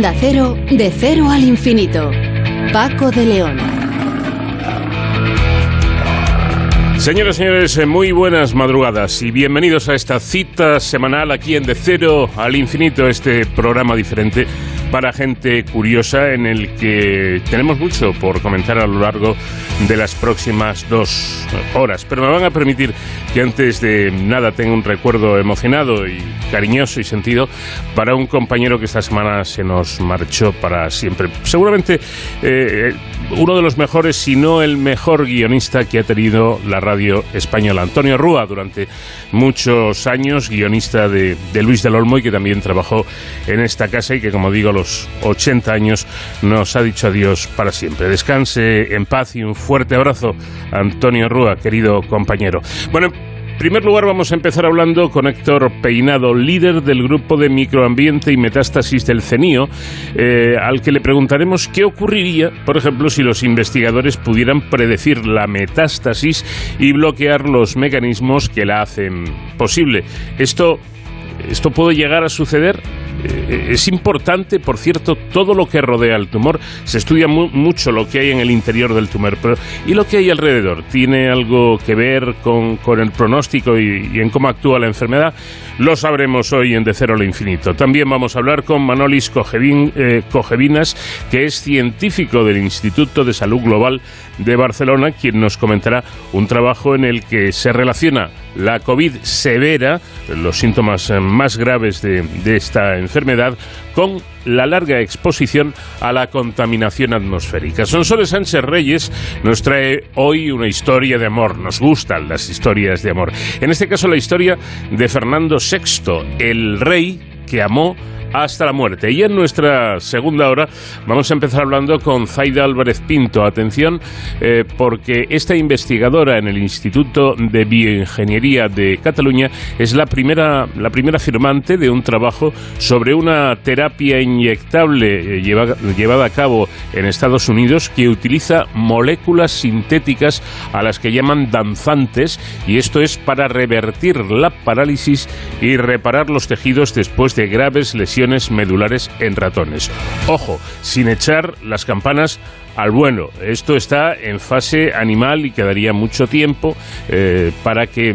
Onda Cero, de cero al infinito. Paco de León. Señoras y señores, eh, muy buenas madrugadas y bienvenidos a esta cita semanal aquí en De Cero al Infinito, este programa diferente para gente curiosa en el que tenemos mucho por comentar a lo largo de las próximas dos horas. Pero me van a permitir que antes de nada tenga un recuerdo emocionado y cariñoso y sentido para un compañero que esta semana se nos marchó para siempre. Seguramente eh, uno de los mejores, si no el mejor guionista que ha tenido la radio española, Antonio Rúa, durante muchos años, guionista de, de Luis del Olmo y que también trabajó en esta casa y que, como digo, los 80 años nos ha dicho adiós para siempre. Descanse en paz y un fuerte abrazo, Antonio Rúa, querido compañero. Bueno, en primer lugar vamos a empezar hablando con Héctor Peinado, líder del grupo de microambiente y metástasis del CENIO, eh, al que le preguntaremos qué ocurriría, por ejemplo, si los investigadores pudieran predecir la metástasis y bloquear los mecanismos que la hacen posible. Esto, esto puede llegar a suceder eh, es importante, por cierto, todo lo que rodea el tumor. Se estudia mu mucho lo que hay en el interior del tumor, pero ¿y lo que hay alrededor? ¿Tiene algo que ver con, el pronóstico y, en cómo actúa la enfermedad? Lo sabremos hoy en De Cero al Infinito. También vamos a hablar con Manolis Cogevin, eh, Cogevinas, que es científico del Instituto de Salud Global de Barcelona, quien nos comentará un trabajo en el que se relaciona la COVID severa, los síntomas más graves de, de esta enfermedad, con la larga exposición a la contaminación atmosférica. Sonsoles Sánchez Reyes nos trae hoy una historia de amor. Nos gustan las historias de amor. En este caso, la historia de Fernando VI, el rey que amó hasta la muerte. Y en nuestra segunda hora vamos a empezar hablando con Zaida Álvarez Pinto. Atención, eh, porque esta investigadora en el Instituto de Bioingeniería de Cataluña es la primera, la primera firmante de un trabajo sobre una terapia inyectable eh, lleva, llevada a cabo en Estados Unidos que utiliza moléculas sintéticas a las que llaman danzantes y esto es para revertir la parálisis y reparar los tejidos después de graves lesiones medulares en ratones. Ojo, sin echar las campanas al bueno. Esto está en fase animal y quedaría mucho tiempo eh, para que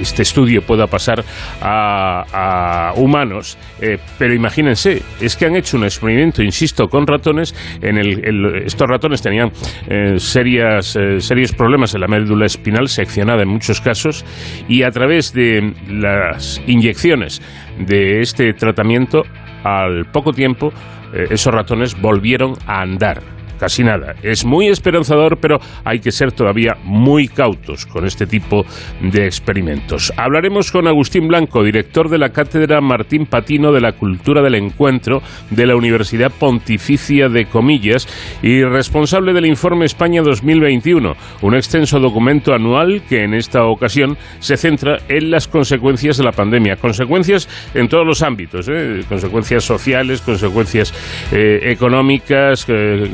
este estudio pueda pasar a, a humanos. Eh, pero imagínense, es que han hecho un experimento, insisto, con ratones. En el, el, estos ratones tenían eh, serias, serios problemas en la médula espinal, seccionada en muchos casos, y a través de las inyecciones de este tratamiento, al poco tiempo, esos ratones volvieron a andar casi nada. Es muy esperanzador, pero hay que ser todavía muy cautos con este tipo de experimentos. Hablaremos con Agustín Blanco, director de la Cátedra Martín Patino de la Cultura del Encuentro de la Universidad Pontificia de Comillas y responsable del Informe España 2021, un extenso documento anual que en esta ocasión se centra en las consecuencias de la pandemia. Consecuencias en todos los ámbitos, ¿eh? consecuencias sociales, consecuencias eh, económicas, eh,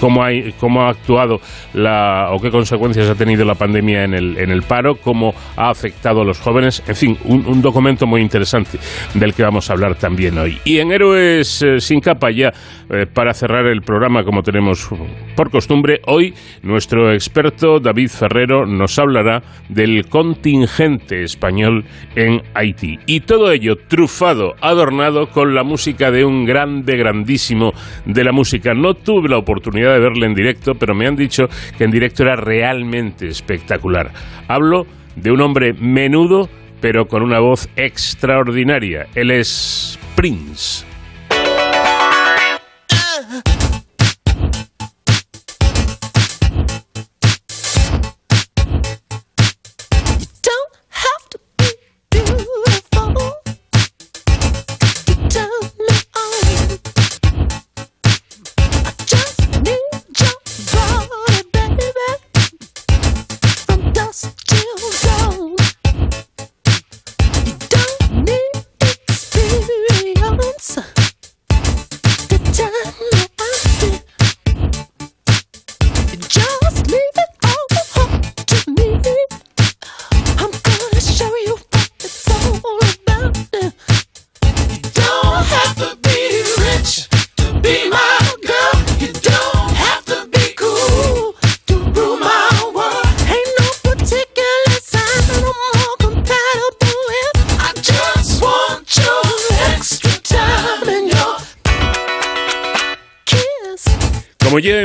cómo, hay, cómo ha actuado la, o qué consecuencias ha tenido la pandemia en el, en el paro, cómo ha afectado a los jóvenes. En fin, un, un documento muy interesante del que vamos a hablar también hoy. Y en Héroes eh, sin capa ya, eh, para cerrar el programa como tenemos por costumbre, hoy nuestro experto David Ferrero nos hablará del contingente español en Haití. Y todo ello trufado, adornado con la música de un grande, grandísimo de la música. No tuve la oportunidad de verle en directo, pero me han dicho que en directo era realmente espectacular. Hablo de un hombre menudo, pero con una voz extraordinaria. Él es Prince.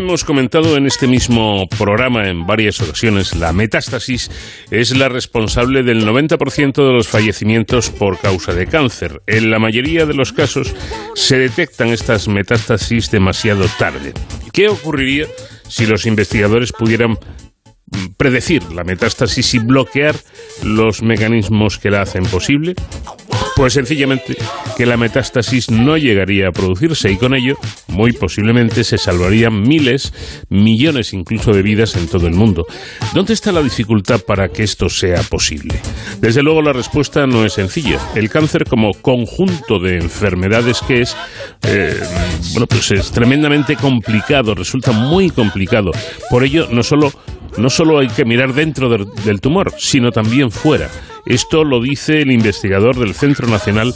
Hemos comentado en este mismo programa en varias ocasiones, la metástasis es la responsable del 90% de los fallecimientos por causa de cáncer. En la mayoría de los casos se detectan estas metástasis demasiado tarde. ¿Qué ocurriría si los investigadores pudieran predecir la metástasis y bloquear los mecanismos que la hacen posible? Pues sencillamente que la metástasis no llegaría a producirse y con ello muy posiblemente se salvarían miles, millones incluso de vidas en todo el mundo. ¿Dónde está la dificultad para que esto sea posible? Desde luego la respuesta no es sencilla. El cáncer como conjunto de enfermedades que es, eh, bueno, pues es tremendamente complicado, resulta muy complicado. Por ello no solo no solo hay que mirar dentro del tumor, sino también fuera. Esto lo dice el investigador del Centro Nacional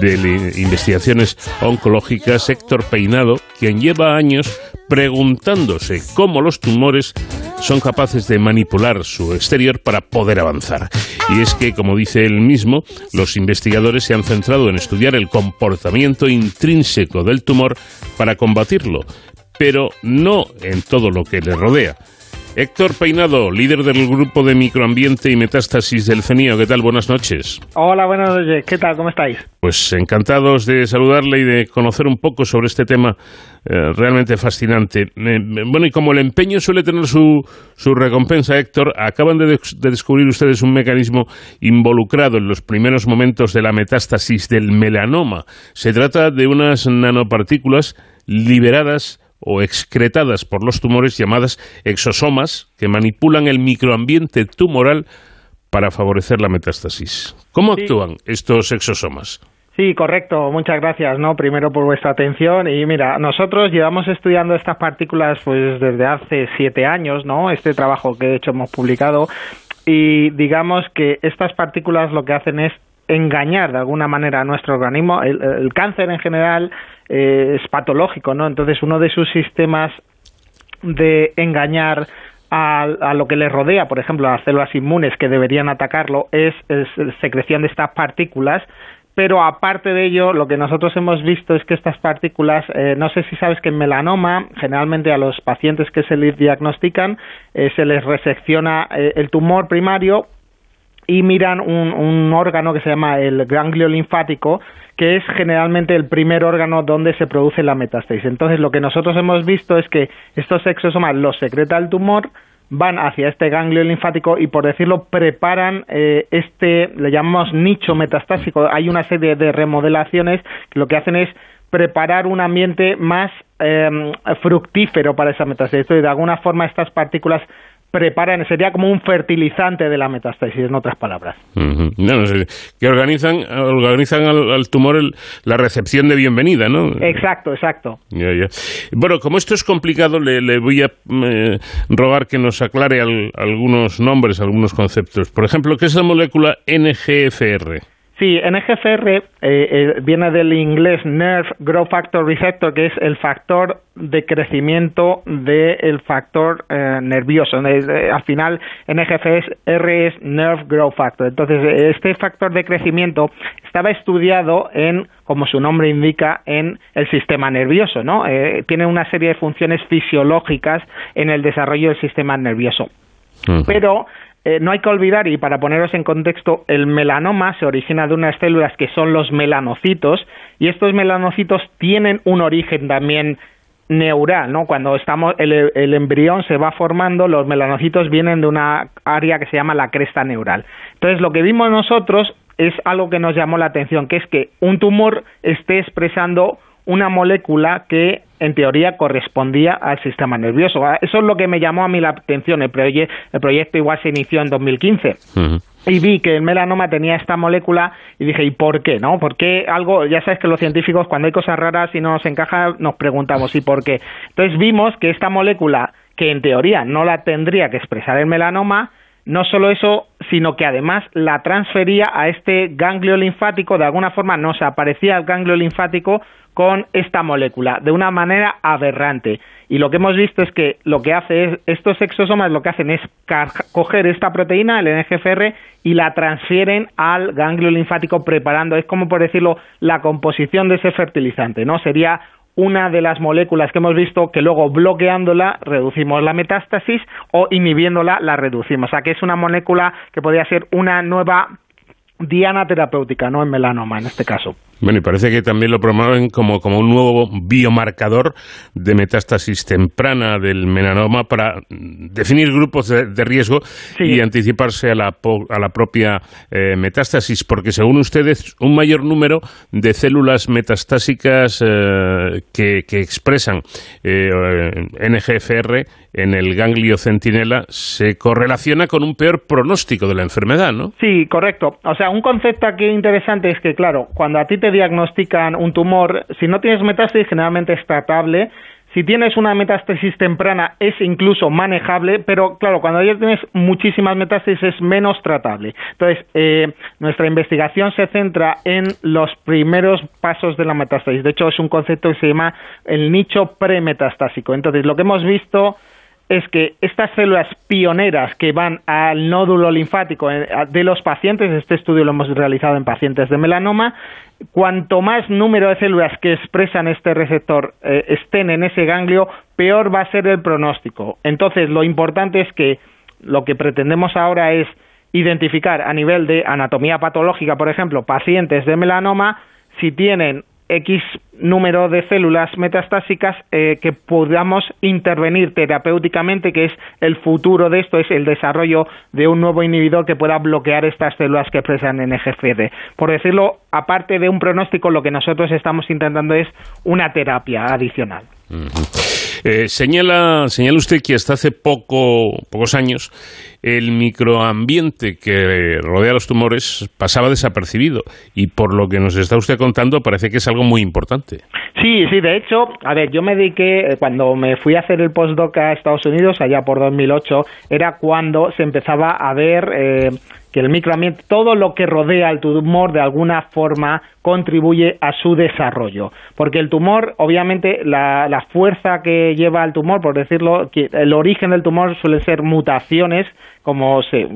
de Investigaciones Oncológicas, Héctor Peinado, quien lleva años preguntándose cómo los tumores son capaces de manipular su exterior para poder avanzar. Y es que, como dice él mismo, los investigadores se han centrado en estudiar el comportamiento intrínseco del tumor para combatirlo, pero no en todo lo que le rodea. Héctor Peinado, líder del grupo de microambiente y metástasis del CENIO. ¿Qué tal? Buenas noches. Hola, buenas noches. ¿Qué tal? ¿Cómo estáis? Pues encantados de saludarle y de conocer un poco sobre este tema eh, realmente fascinante. Eh, bueno, y como el empeño suele tener su, su recompensa, Héctor, acaban de, de descubrir ustedes un mecanismo involucrado en los primeros momentos de la metástasis del melanoma. Se trata de unas nanopartículas liberadas o excretadas por los tumores llamadas exosomas que manipulan el microambiente tumoral para favorecer la metástasis. ¿Cómo actúan estos exosomas? Sí, correcto. Muchas gracias, ¿no? Primero por vuestra atención. Y mira, nosotros llevamos estudiando estas partículas pues desde hace siete años, ¿no? Este trabajo que de hecho hemos publicado. Y digamos que estas partículas lo que hacen es engañar de alguna manera a nuestro organismo. El, cáncer en general eh, es patológico, ¿no? Entonces uno de sus sistemas de engañar a, lo que le rodea, por ejemplo, a las células inmunes que deberían atacarlo, es, secreción de estas partículas pero aparte de ello, lo que nosotros hemos visto es que estas partículas, eh, no sé si sabes que en melanoma, generalmente a los pacientes que se les diagnostican, eh, se les resecciona el tumor primario y miran un, un, órgano que se llama el ganglio linfático, que es generalmente el primer órgano donde se produce la metástasis. Entonces, lo que nosotros hemos visto es que estos exosomas los secreta el tumor, van hacia este ganglio linfático y, por decirlo, preparan eh, este, le llamamos nicho metastásico. Hay una serie de remodelaciones que lo que hacen es preparar un ambiente más eh, fructífero para esa metástasis. Y de alguna forma estas partículas preparan, sería como un fertilizante de la metástasis, en otras palabras. que organizan, organizan al, tumor la recepción de bienvenida, ¿no? Exacto, exacto. Bueno, como esto es complicado, le, voy a eh, rogar que nos aclare algunos nombres, algunos conceptos. Por ejemplo, ¿qué es la molécula NGFR? Sí, NGFR eh, eh, viene del inglés Nerve Growth Factor Receptor, que es el factor de crecimiento del factor eh, nervioso. al final, NGFR es Nerve Growth Factor. Entonces, este factor de crecimiento estaba estudiado en, como su nombre indica, en el sistema nervioso, ¿no? tiene una serie de funciones fisiológicas en el desarrollo del sistema nervioso. Pero eh, no hay que olvidar, y para poneros en contexto, el melanoma se origina de unas células que son los melanocitos, y estos melanocitos tienen un origen también neural, ¿no? Cuando estamos, el, el, embrión se va formando, los melanocitos vienen de una área que se llama la cresta neural. Entonces, lo que vimos nosotros es algo que nos llamó la atención, que es que un tumor esté expresando una molécula que en teoría correspondía al sistema nervioso. Ah, eso es lo que me llamó a mí la atención. El, el proyecto igual se inició en 2015. Y vi que el melanoma tenía esta molécula y dije, ¿y por qué? ¿No? ¿Por qué algo? Ya sabes que los científicos, cuando hay cosas raras y no nos encaja, nos preguntamos, ¿y por qué? Entonces vimos que esta molécula, que en teoría no la tendría que expresar el melanoma, no solo eso, sino que además la transfería a este ganglio linfático, de alguna forma no se aparecía el ganglio linfático con esta molécula de una manera aberrante. Y lo que hemos visto es que lo que hace es, estos exosomas lo que hacen es coger esta proteína, el NGFR, y la transfieren al ganglio linfático preparando, es como por decirlo, la composición de ese fertilizante, ¿no? Sería una de las moléculas que hemos visto que luego bloqueándola reducimos la metástasis o inhibiéndola la reducimos. O sea que es una molécula que podría ser una nueva diana terapéutica, no en melanoma en este caso. Bueno, y parece que también lo promueven como, como un nuevo biomarcador de metástasis temprana del melanoma para definir grupos de, riesgo y anticiparse a la, a la propia eh, metástasis, porque según ustedes, un mayor número de células metastásicas eh, que, que, expresan eh, NGFR en el ganglio centinela se correlaciona con un peor pronóstico de la enfermedad, ¿no? Sí, correcto. O sea, un concepto aquí interesante es que, claro, cuando a ti te diagnostican un tumor, si no tienes metástasis, generalmente es tratable. Si tienes una metástasis temprana es incluso manejable, pero claro, cuando ya tienes muchísimas metástasis es menos tratable. Entonces, eh, nuestra investigación se centra en los primeros pasos de la metástasis. De hecho, es un concepto que se llama el nicho premetastásico. Entonces, lo que hemos visto es que estas células pioneras que van al nódulo linfático eh, de los pacientes, este estudio lo hemos realizado en pacientes de melanoma, cuanto más número de células que expresan este receptor eh, estén en ese ganglio, peor va a ser el pronóstico. Entonces, lo importante es que lo que pretendemos ahora es identificar a nivel de anatomía patológica, por ejemplo, pacientes de melanoma, si tienen X número de células metastásicas eh, que podamos intervenir terapéuticamente, que es el futuro de esto, es el desarrollo de un nuevo inhibidor que pueda bloquear estas células que expresan NGFD. Por decirlo, aparte de un pronóstico, lo que nosotros estamos intentando es una terapia adicional. Eh, señala, señala usted que hasta hace poco, pocos años el microambiente que rodea los tumores pasaba desapercibido y por lo que nos está usted contando parece que es algo muy importante. Sí, sí, de hecho, a ver, yo me dediqué, eh, cuando me fui a hacer el postdoc a Estados Unidos, allá por 2008, era cuando se empezaba a ver... Eh, que el microambiente, todo lo que rodea al tumor de alguna forma contribuye a su desarrollo. Porque el tumor, obviamente, la, la fuerza que lleva al tumor, por decirlo, el origen del tumor suele ser mutaciones, como se,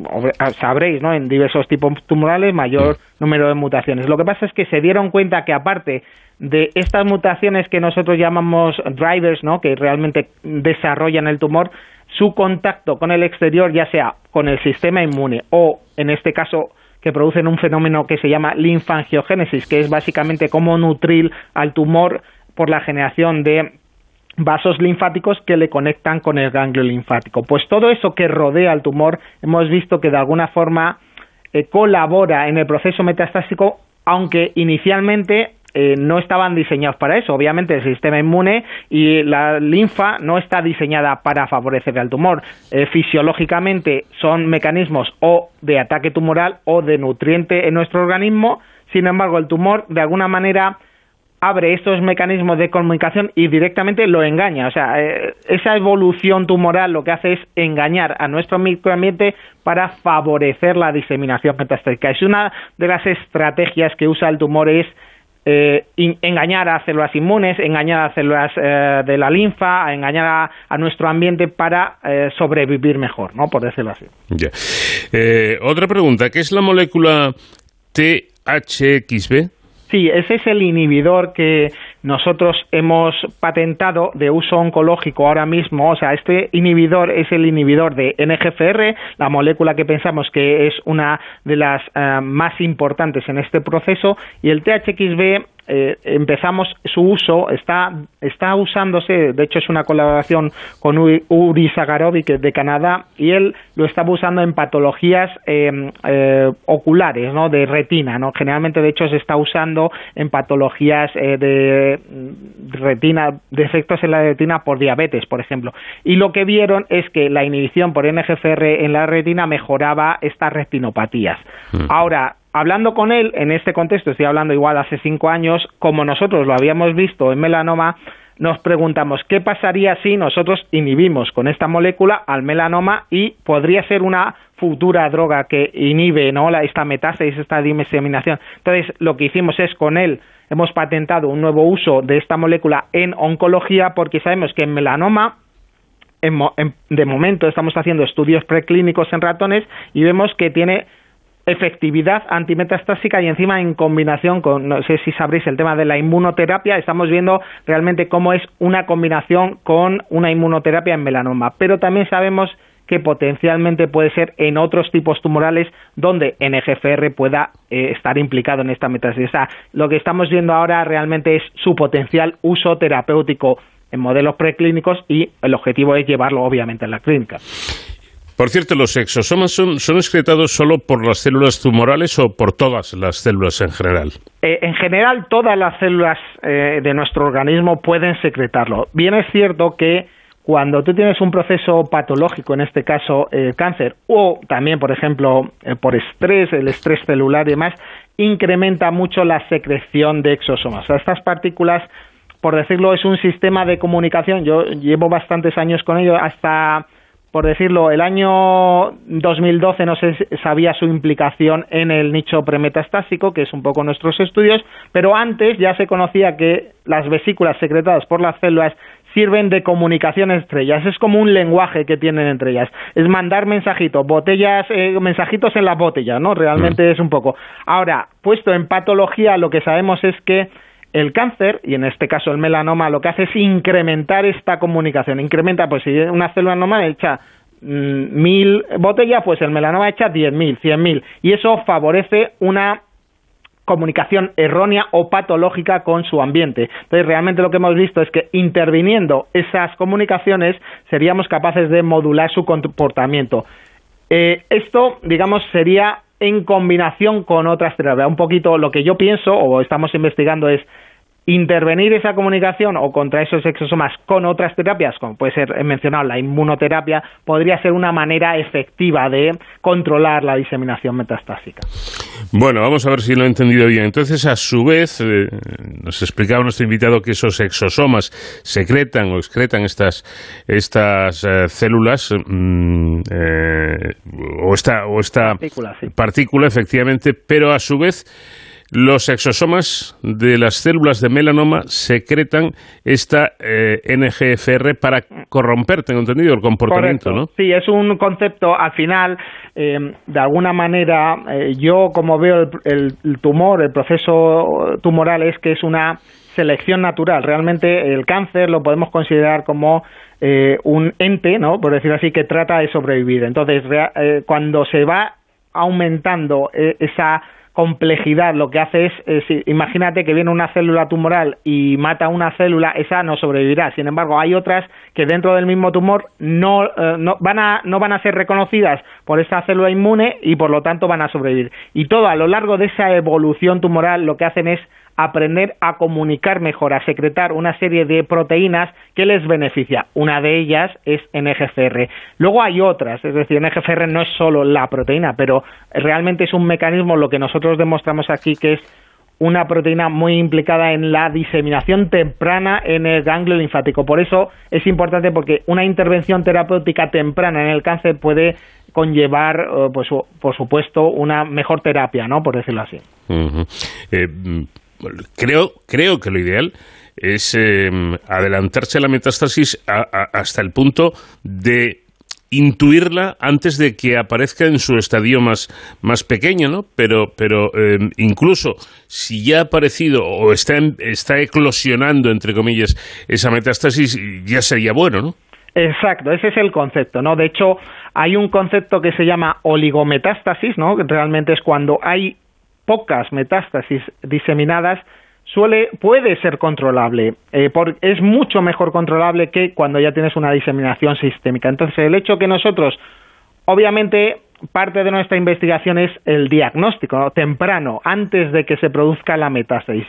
sabréis, ¿no? En diversos tipos tumorales, mayor número de mutaciones. Lo que pasa es que se dieron cuenta que aparte de estas mutaciones que nosotros llamamos drivers, ¿no? que realmente desarrollan el tumor, su contacto con el exterior, ya sea con el sistema inmune o, en este caso, que producen un fenómeno que se llama linfangiogénesis, que es básicamente cómo nutrir al tumor por la generación de vasos linfáticos que le conectan con el ganglio linfático. Pues todo eso que rodea al tumor hemos visto que de alguna forma eh, colabora en el proceso metastásico, aunque inicialmente eh, no estaban diseñados para eso. Obviamente el sistema inmune y la linfa no está diseñada para favorecer al tumor. Eh, fisiológicamente son mecanismos o de ataque tumoral o de nutriente en nuestro organismo. Sin embargo, el tumor de alguna manera abre estos mecanismos de comunicación y directamente lo engaña. O sea, eh, esa evolución tumoral lo que hace es engañar a nuestro microambiente para favorecer la diseminación metastásica. Es una de las estrategias que usa el tumor es eh, engañar a células inmunes, engañar a células eh, de la linfa, engañar a, nuestro ambiente para eh, sobrevivir mejor, ¿no? Por decirlo así. otra pregunta, ¿qué es la molécula THXB? Sí, ese es el inhibidor que nosotros hemos patentado de uso oncológico ahora mismo. O sea, este inhibidor es el inhibidor de NGFR, la molécula que pensamos que es una de las más importantes en este proceso, y el THXB eh, empezamos su uso, está, está usándose, de hecho es una colaboración con Uri Zagarovic de Canadá, y él lo está usando en patologías em, eh, oculares, ¿no? de retina, ¿no? generalmente de hecho se está usando en patologías eh, de retina, defectos en la retina por diabetes, por ejemplo, y lo que vieron es que la inhibición por NGFR en la retina mejoraba estas retinopatías. Mm. Ahora, hablando con él en este contexto, estoy hablando igual hace cinco años, como nosotros lo habíamos visto en melanoma, nos preguntamos qué pasaría si nosotros inhibimos con esta molécula al melanoma y podría ser una futura droga que inhibe ¿no? la, esta metástasis, esta diseminación. Entonces, lo que hicimos es con él hemos patentado un nuevo uso de esta molécula en oncología porque sabemos que en melanoma de momento estamos haciendo estudios preclínicos en ratones y vemos que tiene efectividad antimetastásica y encima en combinación con, no sé si sabréis el tema de la inmunoterapia, estamos viendo realmente cómo es una combinación con una inmunoterapia en melanoma. Pero también sabemos que potencialmente puede ser en otros tipos tumorales donde NGFR pueda eh, estar implicado en esta metástasis. lo que estamos viendo ahora realmente es su potencial uso terapéutico en modelos preclínicos y el objetivo es llevarlo obviamente a la clínica. Por cierto, ¿los exosomas son, son, excretados solo por las células tumorales o por todas las células en general? Eh, en general, todas las células eh, de nuestro organismo pueden secretarlo. Bien es cierto que cuando tú tienes un proceso patológico, en este caso el cáncer, o también, por ejemplo, eh, por estrés, el estrés celular y demás, incrementa mucho la secreción de exosomas. Estas partículas, por decirlo, es un sistema de comunicación. Yo llevo bastantes años con ello, hasta, por decirlo, el año 2012 no se sabía su implicación en el nicho premetastásico, que es un poco nuestros estudios, pero antes ya se conocía que las vesículas secretadas por las células sirven de comunicación entre ellas. Es como un lenguaje que tienen entre ellas. Es mandar mensajitos, botellas, eh, mensajitos en las botellas, ¿no? Realmente mm. es un poco. Ahora, puesto en patología, lo que sabemos es que el cáncer, y en este caso el melanoma, lo que hace es incrementar esta comunicación. Incrementa, pues si una célula normal echa mm, mil botellas, pues el melanoma echa diez mil, cien mil. Y eso favorece una comunicación errónea o patológica con su ambiente. Entonces, realmente lo que hemos visto es que interviniendo esas comunicaciones seríamos capaces de modular su comportamiento. Eh, esto, digamos, sería en combinación con otras terapias. Un poquito lo que yo pienso o estamos investigando es intervenir esa comunicación o contra esos exosomas con otras terapias, como puede ser, mencionado, la inmunoterapia, podría ser una manera efectiva de controlar la diseminación metastásica. Bueno, vamos a ver si lo he entendido bien. Entonces, a su vez, eh, nos explicaba nuestro invitado que esos exosomas secretan o excretan estas, estas eh, células mm, eh, o esta, o esta partícula, efectivamente, pero a su vez los exosomas de las células de melanoma secretan esta eh, NGFR para corromper, tengo entendido, el comportamiento, ¿no? Sí, es un concepto, al final, eh, de alguna manera, eh, yo como veo el, tumor, el proceso tumoral es que es una selección natural. Realmente el cáncer lo podemos considerar como un ente, ¿no? Por decirlo así, que trata de sobrevivir. Entonces, cuando se va aumentando esa complejidad lo que hace es, imagínate que viene una célula tumoral y mata una célula, esa no sobrevivirá. Sin embargo, hay otras que dentro del mismo tumor no, eh, no, van a, no van a ser reconocidas por esa célula inmune y por lo tanto van a sobrevivir. Y todo a lo largo de esa evolución tumoral lo que hacen es aprender a comunicar mejor, a secretar una serie de proteínas que les beneficia. Una de ellas es NGFR. Luego hay otras, es decir, NGFR no es solo la proteína, pero realmente es un mecanismo, lo que nosotros demostramos aquí, que es una proteína muy implicada en la diseminación temprana en el ganglio linfático. Por eso es importante porque una intervención terapéutica temprana en el cáncer puede conllevar, eh, pues, por supuesto, una mejor terapia, ¿no? Por decirlo así creo, creo que lo ideal es eh, adelantarse a la metástasis hasta el punto de intuirla antes de que aparezca en su estadio más, más pequeño, ¿no? Pero, pero eh, incluso si ya ha aparecido o está, está eclosionando, entre comillas, esa metástasis, ya sería bueno, ¿no? Exacto, ese es el concepto, ¿no? De hecho, hay un concepto que se llama oligometástasis, ¿no? Que realmente es cuando hay pocas metástasis diseminadas, suele, puede ser controlable, eh, es mucho mejor controlable que cuando ya tienes una diseminación sistémica. Entonces, el hecho que nosotros, obviamente, parte de nuestra investigación es el diagnóstico temprano, antes de que se produzca la metástasis.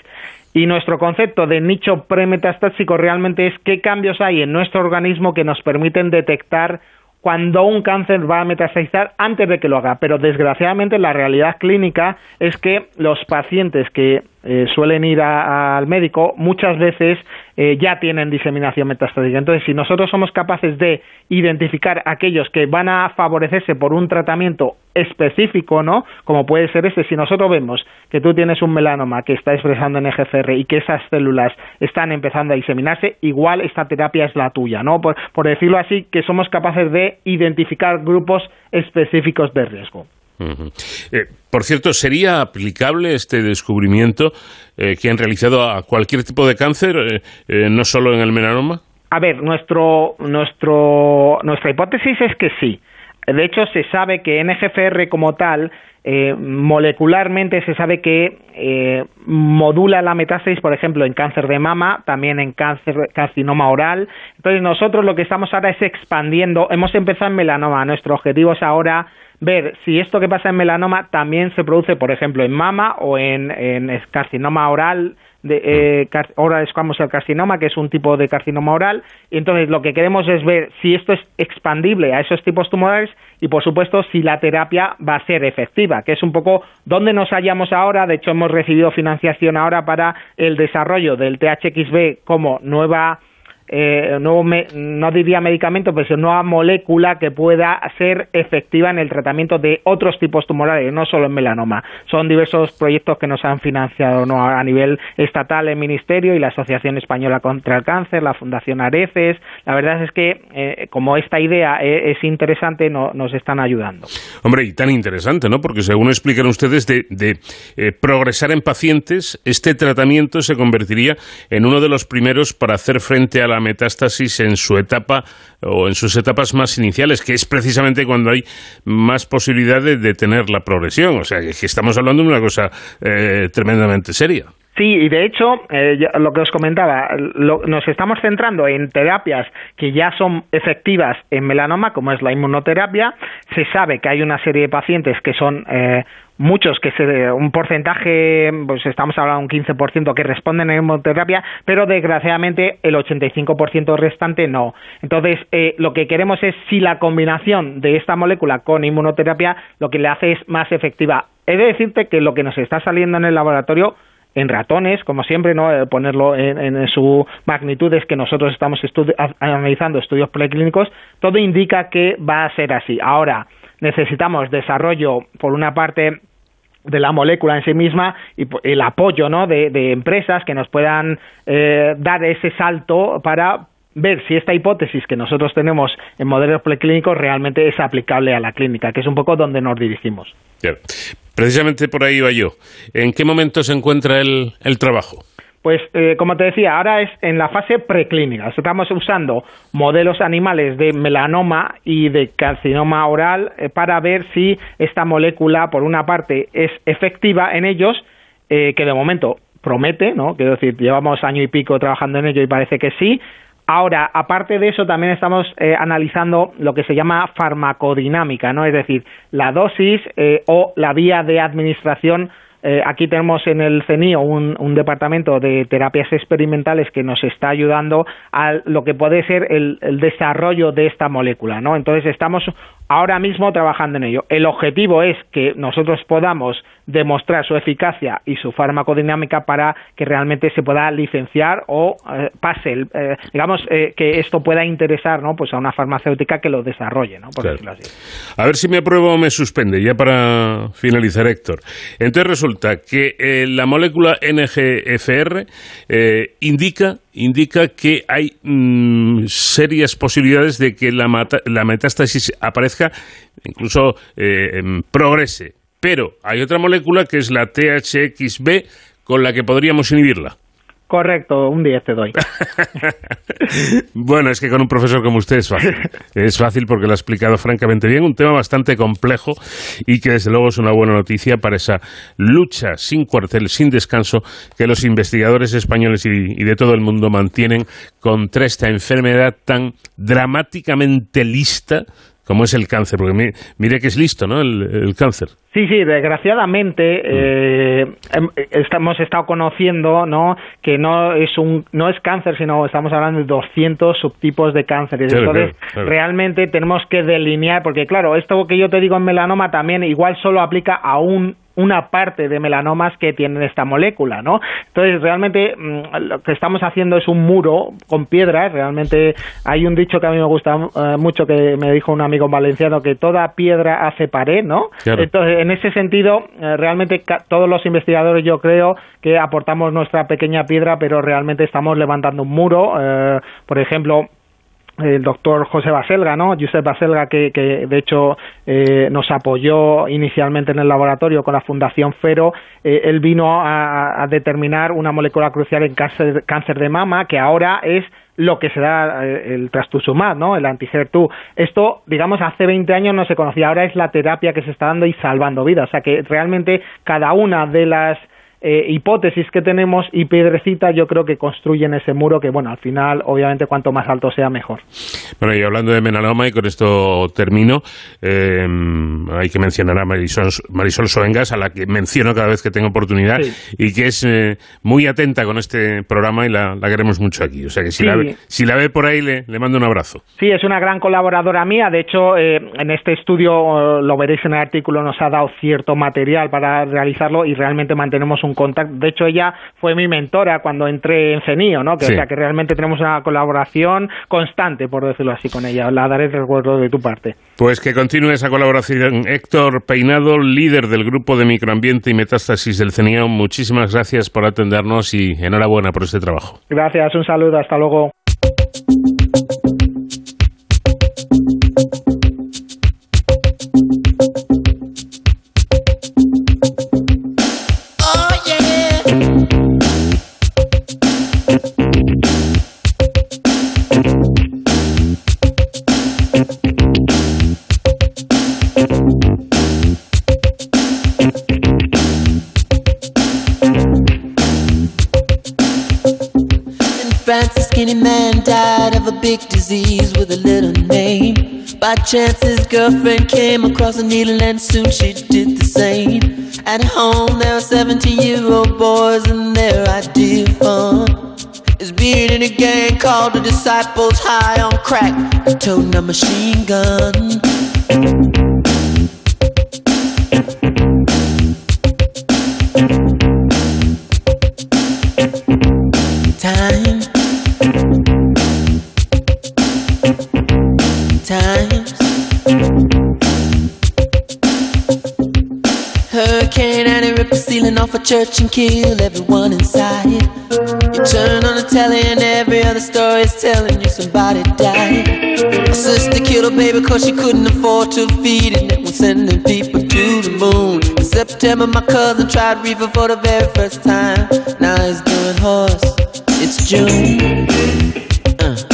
Y nuestro concepto de nicho premetastásico realmente es qué cambios hay en nuestro organismo que nos permiten detectar cuando un cáncer va a metastasizar antes de que lo haga. Pero desgraciadamente la realidad clínica es que los pacientes que eh, suelen ir al médico muchas veces eh, ya tienen diseminación metastásica. Entonces, si nosotros somos capaces de identificar aquellos que van a favorecerse por un tratamiento específico, ¿no? Como puede ser este, si nosotros vemos que tú tienes un melanoma que está expresando en EGFR y que esas células están empezando a diseminarse, igual esta terapia es la tuya, ¿no? por decirlo así, que somos capaces de identificar grupos específicos de riesgo. Eh, por cierto, ¿sería aplicable este descubrimiento eh, que han realizado a cualquier tipo de cáncer, eh, no solo en el melanoma? A ver, nuestro, nuestro, nuestra hipótesis es que sí. De hecho, se sabe que NGFR como tal eh, molecularmente se sabe que eh, modula la metástasis, por ejemplo, en cáncer de mama, también en cáncer carcinoma oral. Entonces nosotros lo que estamos ahora es expandiendo. Hemos empezado en melanoma. Nuestro objetivo es ahora ver si esto que pasa en melanoma también se produce, por ejemplo, en mama o en, en carcinoma oral de, eh, ahora escamos el carcinoma, que es un tipo de carcinoma oral, y entonces lo que queremos es ver si esto es expandible a esos tipos tumorales y, por supuesto, si la terapia va a ser efectiva, que es un poco donde nos hallamos ahora. De hecho, hemos recibido financiación ahora para el desarrollo del THXB como nueva eh, no, no diría medicamento, pero nueva molécula que pueda ser efectiva en el tratamiento de otros tipos tumorales, no solo en melanoma. Son diversos proyectos que nos han financiado ¿no? a nivel estatal el Ministerio y la Asociación Española contra el Cáncer, la Fundación Areces. La verdad es que, eh, como esta idea es, interesante, no, nos están ayudando. Hombre, y tan interesante, ¿no? Porque según explican ustedes, de, de eh, progresar en pacientes, este tratamiento se convertiría en uno de los primeros para hacer frente a la metástasis en su etapa o en sus etapas más iniciales, que es precisamente cuando hay más posibilidad de, tener la progresión. O sea, que estamos hablando de una cosa eh, tremendamente seria. Sí, y de hecho, eh, lo que os comentaba, nos estamos centrando en terapias que ya son efectivas en melanoma, como es la inmunoterapia. Se sabe que hay una serie de pacientes que son eh, muchos que se un porcentaje pues estamos hablando de un 15% que responden a inmunoterapia pero desgraciadamente el 85% restante no. Entonces eh, lo que queremos es si la combinación de esta molécula con inmunoterapia lo que le hace es más efectiva. He de decirte que lo que nos está saliendo en el laboratorio en ratones, como siempre, no eh, ponerlo en, su magnitud es que nosotros estamos analizando estudios preclínicos, todo indica que va a ser así. Ahora, necesitamos desarrollo, por una parte, de la molécula en sí misma y el apoyo ¿no? de, empresas que nos puedan eh, dar ese salto para ver si esta hipótesis que nosotros tenemos en modelos preclínicos realmente es aplicable a la clínica, que es un poco donde nos dirigimos. Precisamente por ahí iba yo. ¿En qué momento se encuentra el, el trabajo? Pues, eh, como te decía, ahora es en la fase preclínica. Estamos usando modelos animales de melanoma y de carcinoma oral eh, para ver si esta molécula, por una parte, es efectiva en ellos, eh, que de momento promete, ¿no? Quiero decir, llevamos año y pico trabajando en ello y parece que sí. Ahora, aparte de eso, también estamos analizando lo que se llama farmacodinámica, ¿no? Es decir, la dosis o la vía de administración eh, aquí tenemos en el CENIO un, departamento de terapias experimentales que nos está ayudando a lo que puede ser el, el desarrollo de esta molécula, ¿no? Entonces estamos ahora mismo trabajando en ello. El objetivo es que nosotros podamos demostrar su eficacia y su farmacodinámica para que realmente se pueda licenciar o eh, pase, eh, digamos, eh, que esto pueda interesar ¿no? pues a una farmacéutica que lo desarrolle, ¿no? por decirlo así. A ver si me apruebo o me suspende, ya para finalizar, Héctor. Entonces resulta que la molécula NGFR indica indica que hay mm, serias posibilidades de que la, la metástasis aparezca, incluso em, progrese pero hay otra molécula que es la THXB con la que podríamos inhibirla. Correcto, un 10 te doy. bueno, es que con un profesor como usted es fácil. Es fácil porque lo ha explicado francamente bien, un tema bastante complejo y que desde luego es una buena noticia para esa lucha sin cuartel, sin descanso que los investigadores españoles y, de todo el mundo mantienen contra esta enfermedad tan dramáticamente lista como es el cáncer, porque mire, que es listo, ¿no? El, cáncer. Sí, sí, desgraciadamente eh, em, hemos estado conociendo, ¿no? Que no es un no es cáncer, sino estamos hablando de 200 subtipos de cáncer. Entonces, realmente tenemos que delinear, porque claro, esto que yo te digo en melanoma también igual solo aplica a un una parte de melanomas que tienen esta molécula, ¿no? Entonces, realmente mm, lo que estamos haciendo es un muro con piedras, realmente hay un dicho que a mí me gusta eh, mucho que me dijo un amigo valenciano que toda piedra hace pared, ¿no? Entonces, en ese sentido, eh, realmente todos los investigadores yo creo que aportamos nuestra pequeña piedra, pero realmente estamos levantando un muro, eh, por ejemplo, el doctor José Baselga, ¿no? Josep Baselga, que, que de hecho eh, nos apoyó inicialmente en el laboratorio con la Fundación Fero, eh, él vino a, determinar una molécula crucial en cáncer, de mama que ahora es lo que se da eh, el trastuzumab, ¿no? El anti-HER2. Esto, digamos, hace 20 años no se conocía, ahora es la terapia que se está dando y salvando vidas. O sea que realmente cada una de las eh, hipótesis que tenemos y piedrecitas yo creo que construyen ese muro que, bueno, al final, obviamente, cuanto más alto sea, mejor. Bueno, y hablando de melanoma, y con esto termino, eh, hay que mencionar a Marisol, Marisol Soengas, a la que menciono cada vez que tengo oportunidad, y que es eh, muy atenta con este programa y la, queremos mucho aquí. O sea que si, la, ve, si la ve por ahí, le, le, mando un abrazo. Sí, es una gran colaboradora mía. De hecho, en este estudio, lo veréis en el artículo, nos ha dado cierto material para realizarlo y realmente mantenemos un contacto. De hecho, ella fue mi mentora cuando entré en CENIO, ¿no? Que, O sea, que realmente tenemos una colaboración constante, por decirlo así, con ella. La daré de recuerdo de tu parte. Pues que continúe esa colaboración. Héctor Peinado, líder del grupo de microambiente y metástasis del CENIO, muchísimas gracias por atendernos y enhorabuena por este trabajo. Gracias, un saludo, hasta luego. Skinny man died of a big disease with a little name. By chance, his girlfriend came across a needle, and soon she did the same. At home, there were 17 year old boys, and their idea of fun is being in a gang called the Disciples High on Crack, toting a machine gun. Off a church and kill everyone inside. You turn on the telly and every other story is telling you somebody died. My sister killed her baby cause she couldn't afford to feed it. Was sending people to the moon. In September, my cousin tried reefer for the very first time. Now he's doing horse. It's June. Uh.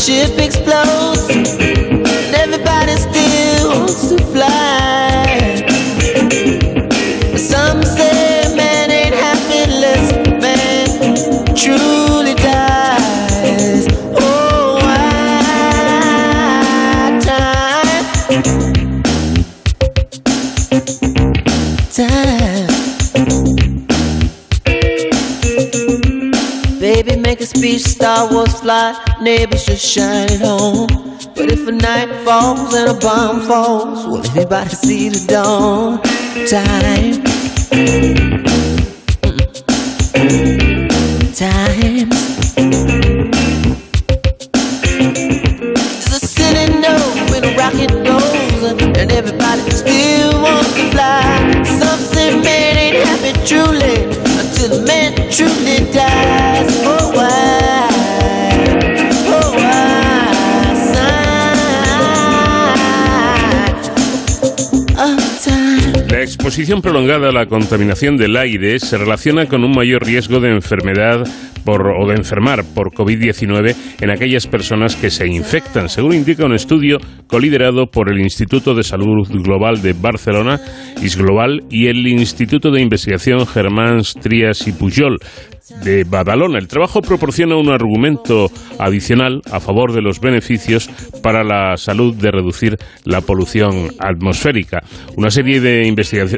Ship explodes, Star Wars fly neighbors just shine home. But if a night falls and a bomb falls, will anybody see the dawn? Time. Time. There's a city note when a rocket goes, and everybody still wants to fly. Some say man ain't happy truly until the man truly dies. Exposición prolongada a la contaminación del aire se relaciona con un mayor riesgo de enfermedad o de enfermar por COVID-19 en aquellas personas que se infectan, según indica un estudio coliderado por el Instituto de Salud Global de Barcelona, ISGlobal, y el Instituto de Investigación Germán Trias y Pujol, de Badalona. El trabajo proporciona un argumento adicional a favor de los beneficios para la salud de reducir la polución atmosférica. Una serie de,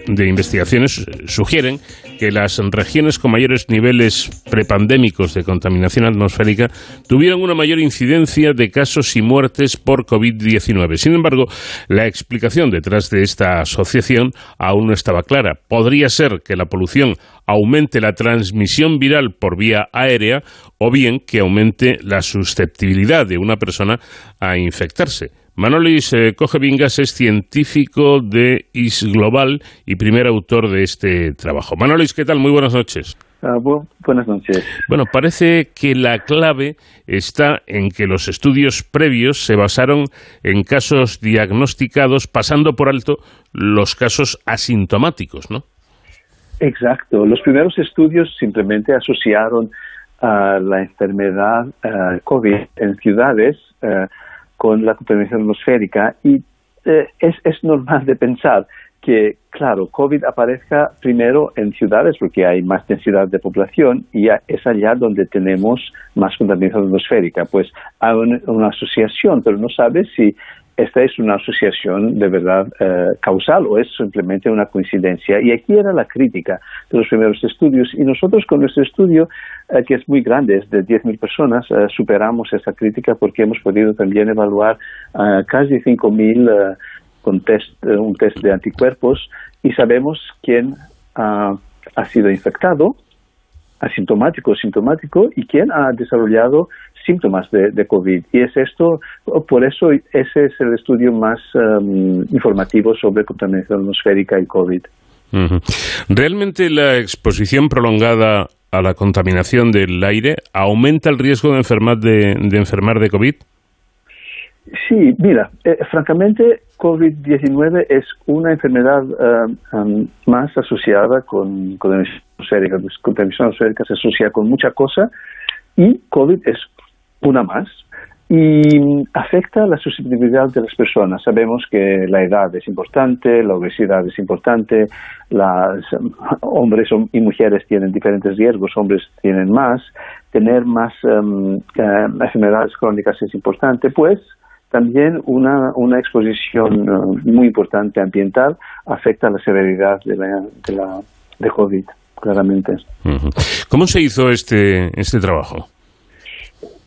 de investigaciones sugieren que las regiones con mayores niveles prepandémicos de contaminación atmosférica tuvieron una mayor incidencia de casos y muertes por COVID-19. Sin embargo, la explicación detrás de esta asociación aún no estaba clara. Podría ser que la polución aumente la transmisión viral por vía aérea o bien que aumente la susceptibilidad de una persona a infectarse. Manolis eh, Cogevingas es científico de ISGlobal y primer autor de este trabajo. Manolis, ¿qué tal? Muy buenas noches. Ah, buenas noches. Bueno, parece que la clave está en que los estudios previos se basaron en casos diagnosticados pasando por alto los casos asintomáticos, ¿no? Exacto. Los primeros estudios simplemente asociaron a la enfermedad eh, COVID en ciudades eh, con la contaminación atmosférica y eh, es, es normal de pensar que, claro, COVID aparezca primero en ciudades porque hay más densidad de población y es allá donde tenemos más contaminación atmosférica. Pues hay una, asociación, pero no sabe si esta es una asociación de verdad eh, causal o es simplemente una coincidencia. Y aquí era la crítica de los primeros estudios. Y nosotros con nuestro estudio, eh, que es muy grande, es de 10.000 personas, eh, superamos esa crítica porque hemos podido también evaluar casi 5.000 con test, eh, un test de anticuerpos y sabemos quién ha, sido infectado, asintomático o sintomático, y quién ha desarrollado síntomas de, COVID. Y es esto, por eso ese es el estudio más em, informativo sobre contaminación atmosférica y COVID. ¿Realmente la exposición prolongada a la contaminación del aire aumenta el riesgo de enfermar de, de enfermar de COVID? Sí, mira, eh, francamente, COVID-19 es una enfermedad eh, um, más asociada con, con la atmosférica. Pues, contaminación atmosférica se asocia con mucha cosa y COVID es una más y afecta la susceptibilidad de las personas. Sabemos que la edad es importante, la obesidad es importante, las hombres y mujeres tienen diferentes riesgos, hombres tienen más, tener más um, enfermedades crónicas es importante, pues también una, una exposición eh, muy importante ambiental afecta la severidad de la, de, la, de COVID, claramente. ¿Cómo se hizo este, este trabajo?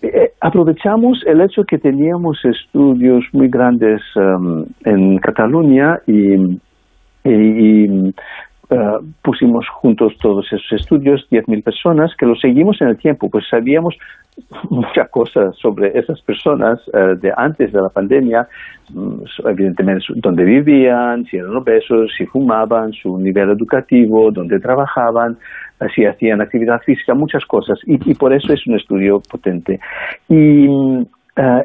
Eh, aprovechamos el hecho que teníamos estudios muy grandes em, en Cataluña y, y, eh, pusimos juntos todos esos estudios, 10.000 personas, que los seguimos en el tiempo, pues sabíamos muchas cosas sobre esas personas eh, de antes de la pandemia, mm, evidentemente dónde vivían, si eran obesos, si fumaban, su nivel educativo, dónde trabajaban, eh, si hacían actividad física, muchas cosas, y, y por eso es un estudio potente. Y mm,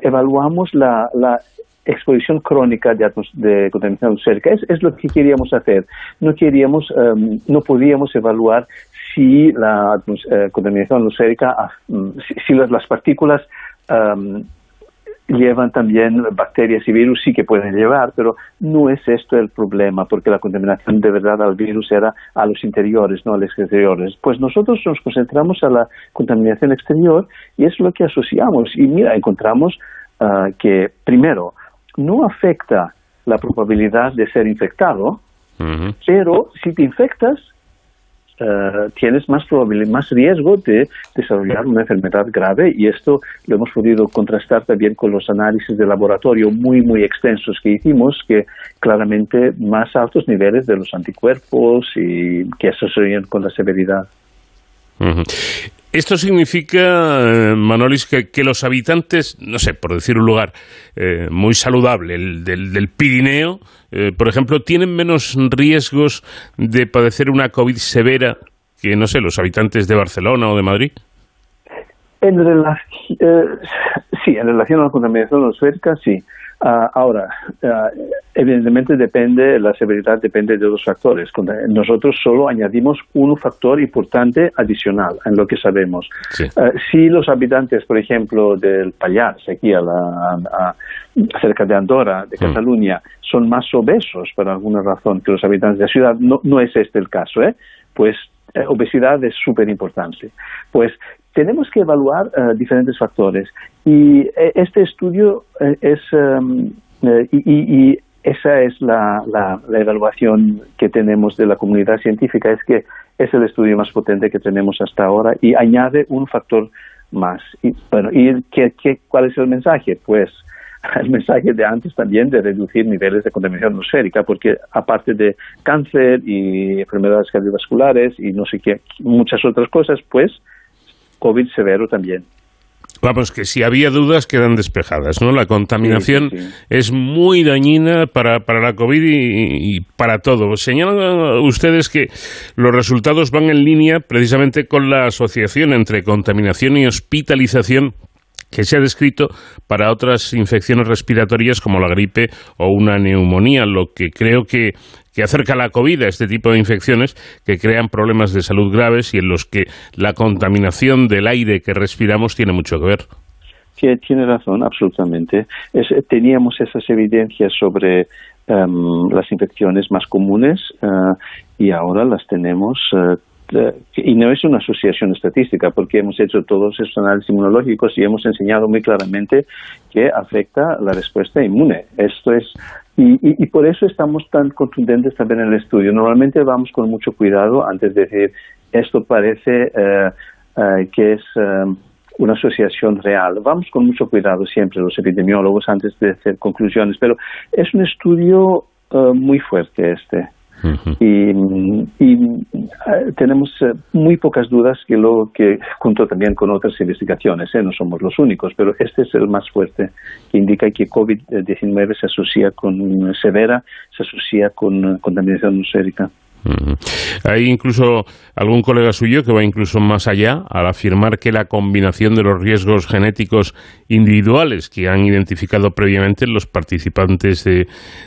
evaluamos la, la exposición crónica de, de contaminación atmosférica. Es, lo que queríamos hacer. No queríamos, em, no podíamos evaluar si la eh, contaminación atmosférica, ah, mm, si, las, partículas em, llevan también bacterias y virus, sí que pueden llevar, pero no es esto el problema, porque la contaminación de verdad al virus era a los interiores, no a los exteriores. Pues nosotros nos concentramos a la contaminación exterior y es lo que asociamos. Y mira, encontramos ah, que, primero, no afecta la probabilidad de ser infectado, pero si te infectas, eh, tienes más más riesgo de desarrollar una enfermedad grave y esto lo hemos podido contrastar también con los análisis de laboratorio muy muy extensos que hicimos que claramente más altos niveles de los anticuerpos y que asocian con la severidad. Esto significa, eh, Manolis, que, los habitantes, no sé, por decir un lugar eh, muy saludable, el del, Pirineo, eh, por ejemplo, tienen menos riesgos de padecer una COVID severa que, no sé, los habitantes de Barcelona o de Madrid. En sí, en relación a la contaminación atmosférica, sí. Ah, ahora, ah, evidentemente depende, la severidad depende de dos factores. Nosotros solo añadimos un factor importante adicional en lo que sabemos. Ah, si los habitantes, por ejemplo, del Pallars, aquí a la, cerca de Andorra, de mm. Cataluña, son más obesos por alguna razón que los habitantes de la ciudad, no, no es este el caso, ¿eh? pues eh, obesidad es súper importante. Pues tenemos que evaluar eh, diferentes factores y eh, este estudio eh, es em, y, esa es la, evaluación que tenemos de la comunidad científica es que es el estudio más potente que tenemos hasta ahora y añade un factor más y bueno y ¿qué, cuál es el mensaje pues el mensaje de antes también de reducir niveles de contaminación atmosférica, porque aparte de cáncer y enfermedades cardiovasculares y no sé qué, muchas otras cosas, pues COVID severo también. Vamos, que si había dudas quedan despejadas, ¿no? La contaminación es muy dañina para, para la COVID y, para todo. Señalan ustedes que los resultados van en línea precisamente con la asociación entre contaminación y hospitalización que se ha descrito para otras infecciones respiratorias como la gripe o una neumonía, lo que creo que, que acerca la COVID a este tipo de infecciones que crean problemas de salud graves y en los que la contaminación del aire que respiramos tiene mucho que ver. Tiene razón, absolutamente. teníamos esas evidencias sobre em, las infecciones más comunes eh, y ahora las tenemos eh, y no es una asociación estadística, porque hemos hecho todos esos análisis inmunológicos y hemos enseñado muy claramente que afecta la respuesta inmune. Esto es y, y, por eso estamos tan contundentes también en el estudio. Normalmente vamos con mucho cuidado antes de decir esto parece eh, eh, que es eh, una asociación real. Vamos con mucho cuidado siempre los epidemiólogos antes de hacer conclusiones, pero es un estudio muy fuerte este y, eh, tenemos eh, muy pocas dudas que lo que junto también con otras investigaciones, ¿eh? no somos los únicos, pero este es el más fuerte, que indica que COVID-19 se asocia con severa, se asocia con contaminación atmosférica. Hay incluso algún colega suyo que va incluso más allá al afirmar que la combinación de los riesgos genéticos individuales que han identificado previamente los participantes de,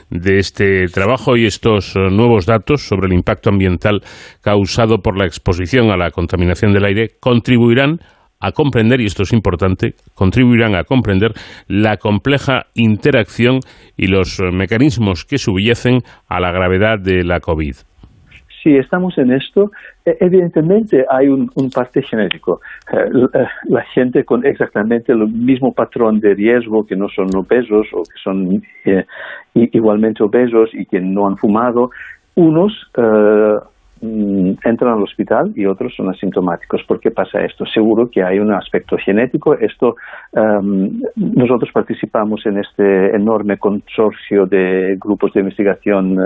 de este trabajo y estos eh, nuevos datos sobre el impacto ambiental causado por la exposición a la contaminación del aire contribuirán a comprender, y esto es importante, contribuirán a comprender la compleja interacción y los eh, mecanismos que subyacen a la gravedad de la COVID si estamos en esto, e, evidentemente hay un, parte genético. Eh, eh, la gente con exactamente el mismo patrón de riesgo, que no son obesos o que son eh, igualmente obesos y que no han fumado, unos mm, entran al hospital y otros son asintomáticos. ¿Por qué pasa esto? Seguro que hay un aspecto genético. Esto em, nosotros participamos en este enorme consorcio de grupos de investigación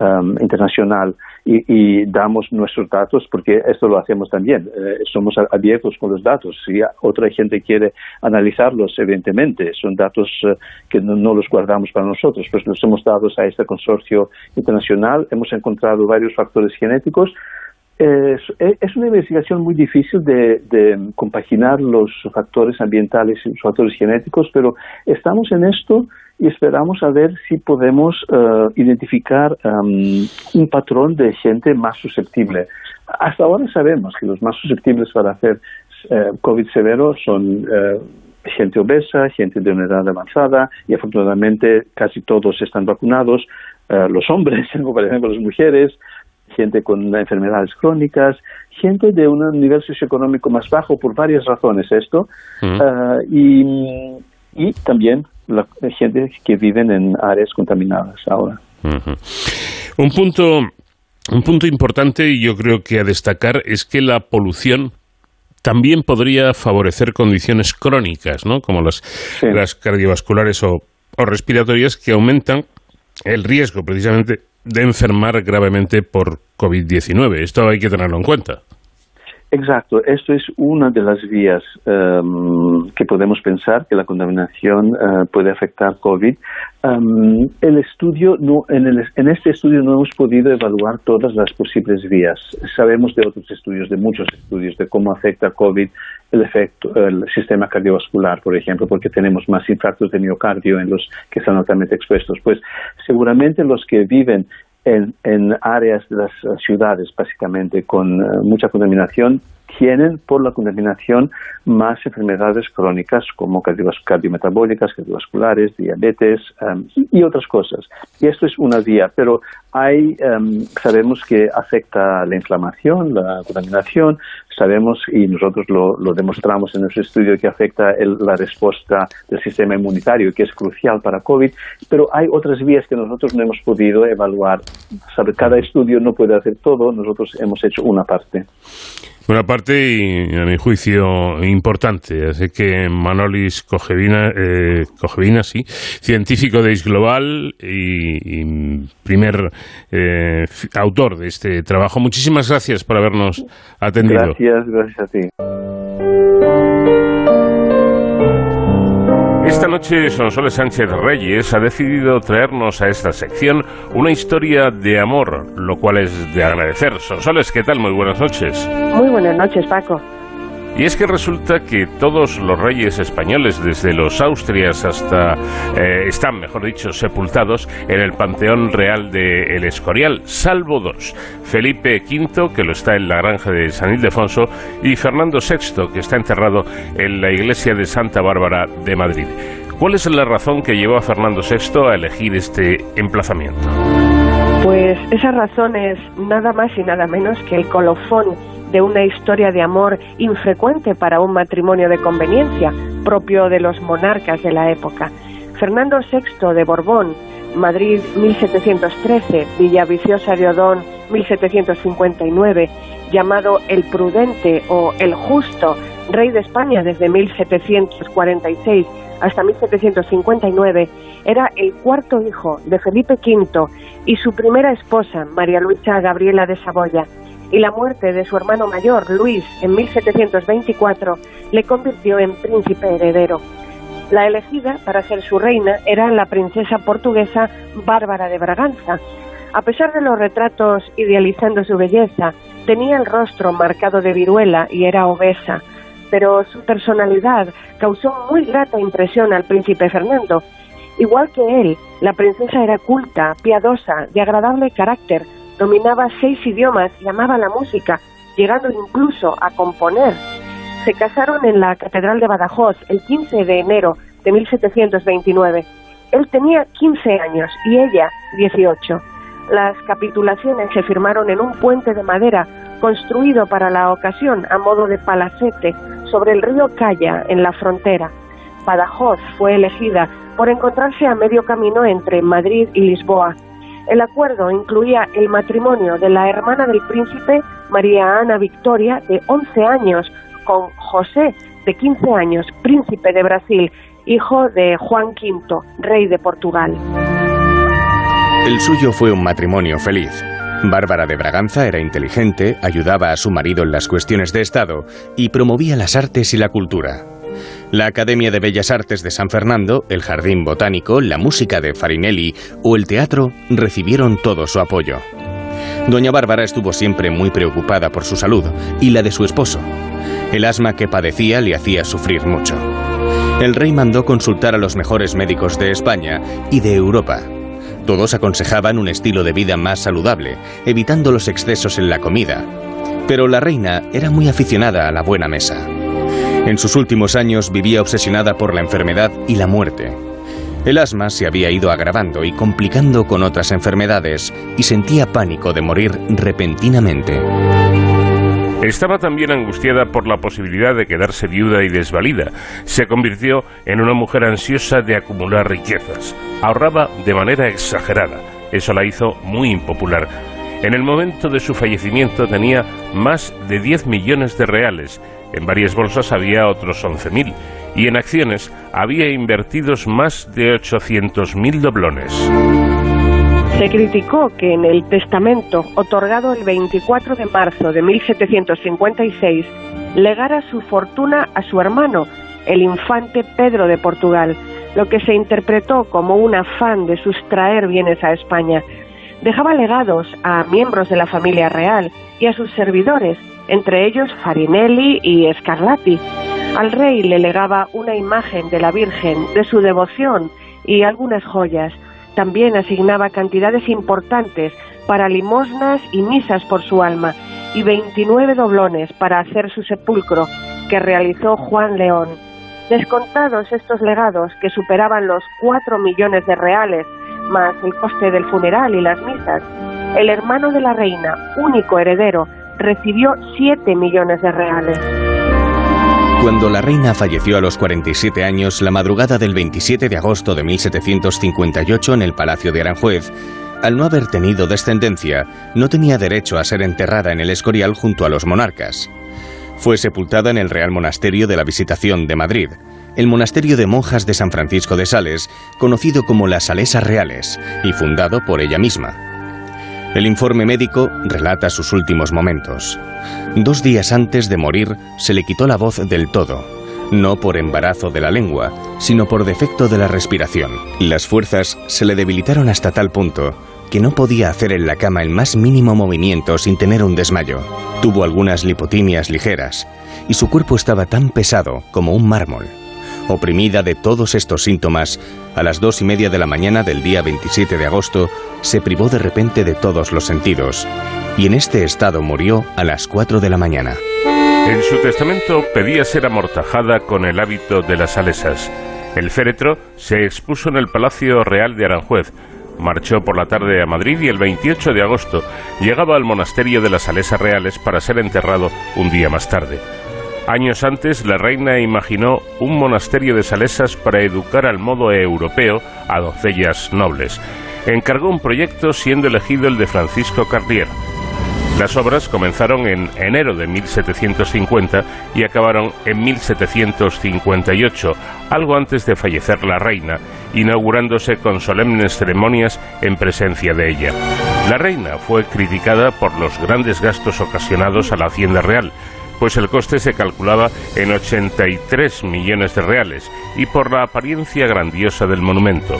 em, internacional y, damos nuestros datos porque esto lo hacemos también. Eh, somos abiertos con los datos. Si otra gente quiere analizarlos, evidentemente, son datos eh, que no, los guardamos para nosotros, pues los hemos dado a este consorcio internacional. Hemos encontrado varios factores genéticos. Es, una investigación muy difícil de, compaginar los factores ambientales y los factores genéticos, pero estamos en esto y esperamos a ver si podemos eh, identificar um, un patrón de gente más susceptible. Hasta ahora sabemos que los más susceptibles para hacer eh, COVID severo son eh, gente obesa, gente de una edad avanzada y afortunadamente casi todos están vacunados, los hombres, por ejemplo las mujeres, gente con enfermedades crónicas, gente de un nivel socioeconómico más bajo por varias razones esto, y, y también la gente que viven en áreas contaminadas ahora. Un punto un punto importante y yo creo que a destacar es que la polución también podría favorecer condiciones crónicas, ¿no? Como las, las cardiovasculares o, o respiratorias que aumentan el riesgo precisamente de enfermar gravemente por COVID-19. Esto hay que tenerlo en cuenta. Exacto, esto es una de las vías em, que podemos pensar que la contaminación eh, puede afectar COVID. Em, el estudio no, en, el, en, este estudio no hemos podido evaluar todas las posibles vías. Sabemos de otros estudios, de muchos estudios, de cómo afecta COVID el efecto, el sistema cardiovascular, por ejemplo, porque tenemos más infartos de miocardio en los que están altamente expuestos. Pues seguramente los que viven en, en áreas de las ciudades, básicamente, con eh, mucha contaminación, tienen por la contaminación más enfermedades crónicas como cardiometabólicas, cardiovasculares, diabetes em, y otras cosas. Y esto es una vía, pero hay, em, sabemos que afecta la inflamación, la contaminación, sabemos y nosotros lo, demostramos en nuestro estudio que afecta la respuesta del sistema inmunitario, que es crucial para COVID, pero hay otras vías que nosotros no hemos podido evaluar. cada estudio no puede hacer todo, nosotros hemos hecho una parte. Una parte, a mi juicio, importante. Así que Manolis Cogevina, eh, Cogevina sí, científico de Isglobal y, y primer eh, autor de este trabajo. Muchísimas gracias por habernos atendido. Gracias, gracias a ti. Esta noche Sonsoles Sánchez Reyes ha decidido traernos a esta sección una historia de amor, lo cual es de agradecer. Sonsoles, ¿qué tal? Muy buenas noches. Muy buenas noches, Paco. Y es que resulta que todos los reyes españoles, desde los Austrias hasta, eh, están, mejor dicho, sepultados en el Panteón Real de El Escorial, salvo dos. Felipe V, que lo está en la granja de San Ildefonso, y Fernando VI, que está enterrado en la iglesia de Santa Bárbara de Madrid. ¿Cuál es la razón que llevó a Fernando VI a elegir este emplazamiento? Pues esa razón es nada más y nada menos que el colofón de una historia de amor infrecuente para un matrimonio de conveniencia, propio de los monarcas de la época. Fernando VI de Borbón, Madrid 1713, Villaviciosa de Odón 1759, llamado el Prudente o el Justo, rey de España desde 1746 hasta 1759, era el cuarto hijo de Felipe V y su primera esposa, María Luisa Gabriela de Saboya y la muerte de su hermano mayor, Luis, en 1724, le convirtió en príncipe heredero. La elegida para ser su reina era la princesa portuguesa Bárbara de Braganza. A pesar de los retratos idealizando su belleza, tenía el rostro marcado de viruela y era obesa, pero su personalidad causó muy grata impresión al príncipe Fernando. Igual que él, la princesa era culta, piadosa, de agradable carácter, dominaba seis idiomas y amaba la música, llegando incluso a componer. Se casaron en la Catedral de Badajoz el 15 de enero de 1729. Él tenía 15 años y ella 18. Las capitulaciones se firmaron en un puente de madera construido para la ocasión a modo de palacete sobre el río Calla en la frontera. Badajoz fue elegida por encontrarse a medio camino entre Madrid y Lisboa el acuerdo incluía el matrimonio de la hermana del príncipe, María Ana Victoria, de 11 años, con José, de 15 años, príncipe de Brasil, hijo de Juan V, rey de Portugal. El suyo fue un matrimonio feliz. Bárbara de Braganza era inteligente, ayudaba a su marido en las cuestiones de Estado y promovía las artes y la cultura. La Academia de Bellas Artes de San Fernando, el Jardín Botánico, la música de Farinelli o el teatro recibieron todo su apoyo. Doña Bárbara estuvo siempre muy preocupada por su salud y la de su esposo. El asma que padecía le hacía sufrir mucho. El rey mandó consultar a los mejores médicos de España y de Europa. Todos aconsejaban un estilo de vida más saludable, evitando los excesos en la comida. Pero la reina era muy aficionada a la buena mesa. En sus últimos años vivía obsesionada por la enfermedad y la muerte. El asma se había ido agravando y complicando con otras enfermedades y sentía pánico de morir repentinamente. Estaba también angustiada por la posibilidad de quedarse viuda y desvalida. Se convirtió en una mujer ansiosa de acumular riquezas. Ahorraba de manera exagerada. Eso la hizo muy impopular. En el momento de su fallecimiento tenía más de 10 millones de reales en varias bolsas había otros 11.000 y en acciones había invertidos más de 800.000 doblones. Se criticó que en el testamento otorgado el 24 de marzo de 1756 legara su fortuna a su hermano, el infante Pedro de Portugal, lo que se interpretó como un afán de sustraer bienes a España. Dejaba legados a miembros de la familia real y a sus servidores, entre ellos Farinelli y Scarlatti. Al rey le legaba una imagen de la Virgen, de su devoción y algunas joyas. También asignaba cantidades importantes para limosnas y misas por su alma y 29 doblones para hacer su sepulcro que realizó Juan León. Descontados estos legados que superaban los 4 millones de reales, más el coste del funeral y las misas, el hermano de la reina, único heredero, recibió 7 millones de reales. Cuando la reina falleció a los 47 años, la madrugada del 27 de agosto de 1758 en el Palacio de Aranjuez, al no haber tenido descendencia, no tenía derecho a ser enterrada en el Escorial junto a los monarcas. Fue sepultada en el Real Monasterio de la Visitación de Madrid, el monasterio de monjas de San Francisco de Sales, conocido como las Salesas Reales, y fundado por ella misma. El informe médico relata sus últimos momentos. Dos días antes de morir se le quitó la voz del todo, no por embarazo de la lengua, sino por defecto de la respiración. Las fuerzas se le debilitaron hasta tal punto que no podía hacer en la cama el más mínimo movimiento sin tener un desmayo. Tuvo algunas lipotimias ligeras y su cuerpo estaba tan pesado como un mármol. Oprimida de todos estos síntomas, a las dos y media de la mañana del día 27 de agosto se privó de repente de todos los sentidos y en este estado murió a las 4 de la mañana. En su testamento pedía ser amortajada con el hábito de las salesas. El féretro se expuso en el Palacio Real de Aranjuez. Marchó por la tarde a Madrid y el 28 de agosto llegaba al monasterio de las Salesas Reales para ser enterrado un día más tarde. Años antes, la reina imaginó un monasterio de salesas para educar al modo europeo a doncellas nobles. Encargó un proyecto siendo elegido el de Francisco Cartier. Las obras comenzaron en enero de 1750 y acabaron en 1758, algo antes de fallecer la reina, inaugurándose con solemnes ceremonias en presencia de ella. La reina fue criticada por los grandes gastos ocasionados a la Hacienda Real, pues el coste se calculaba en 83 millones de reales y por la apariencia grandiosa del monumento.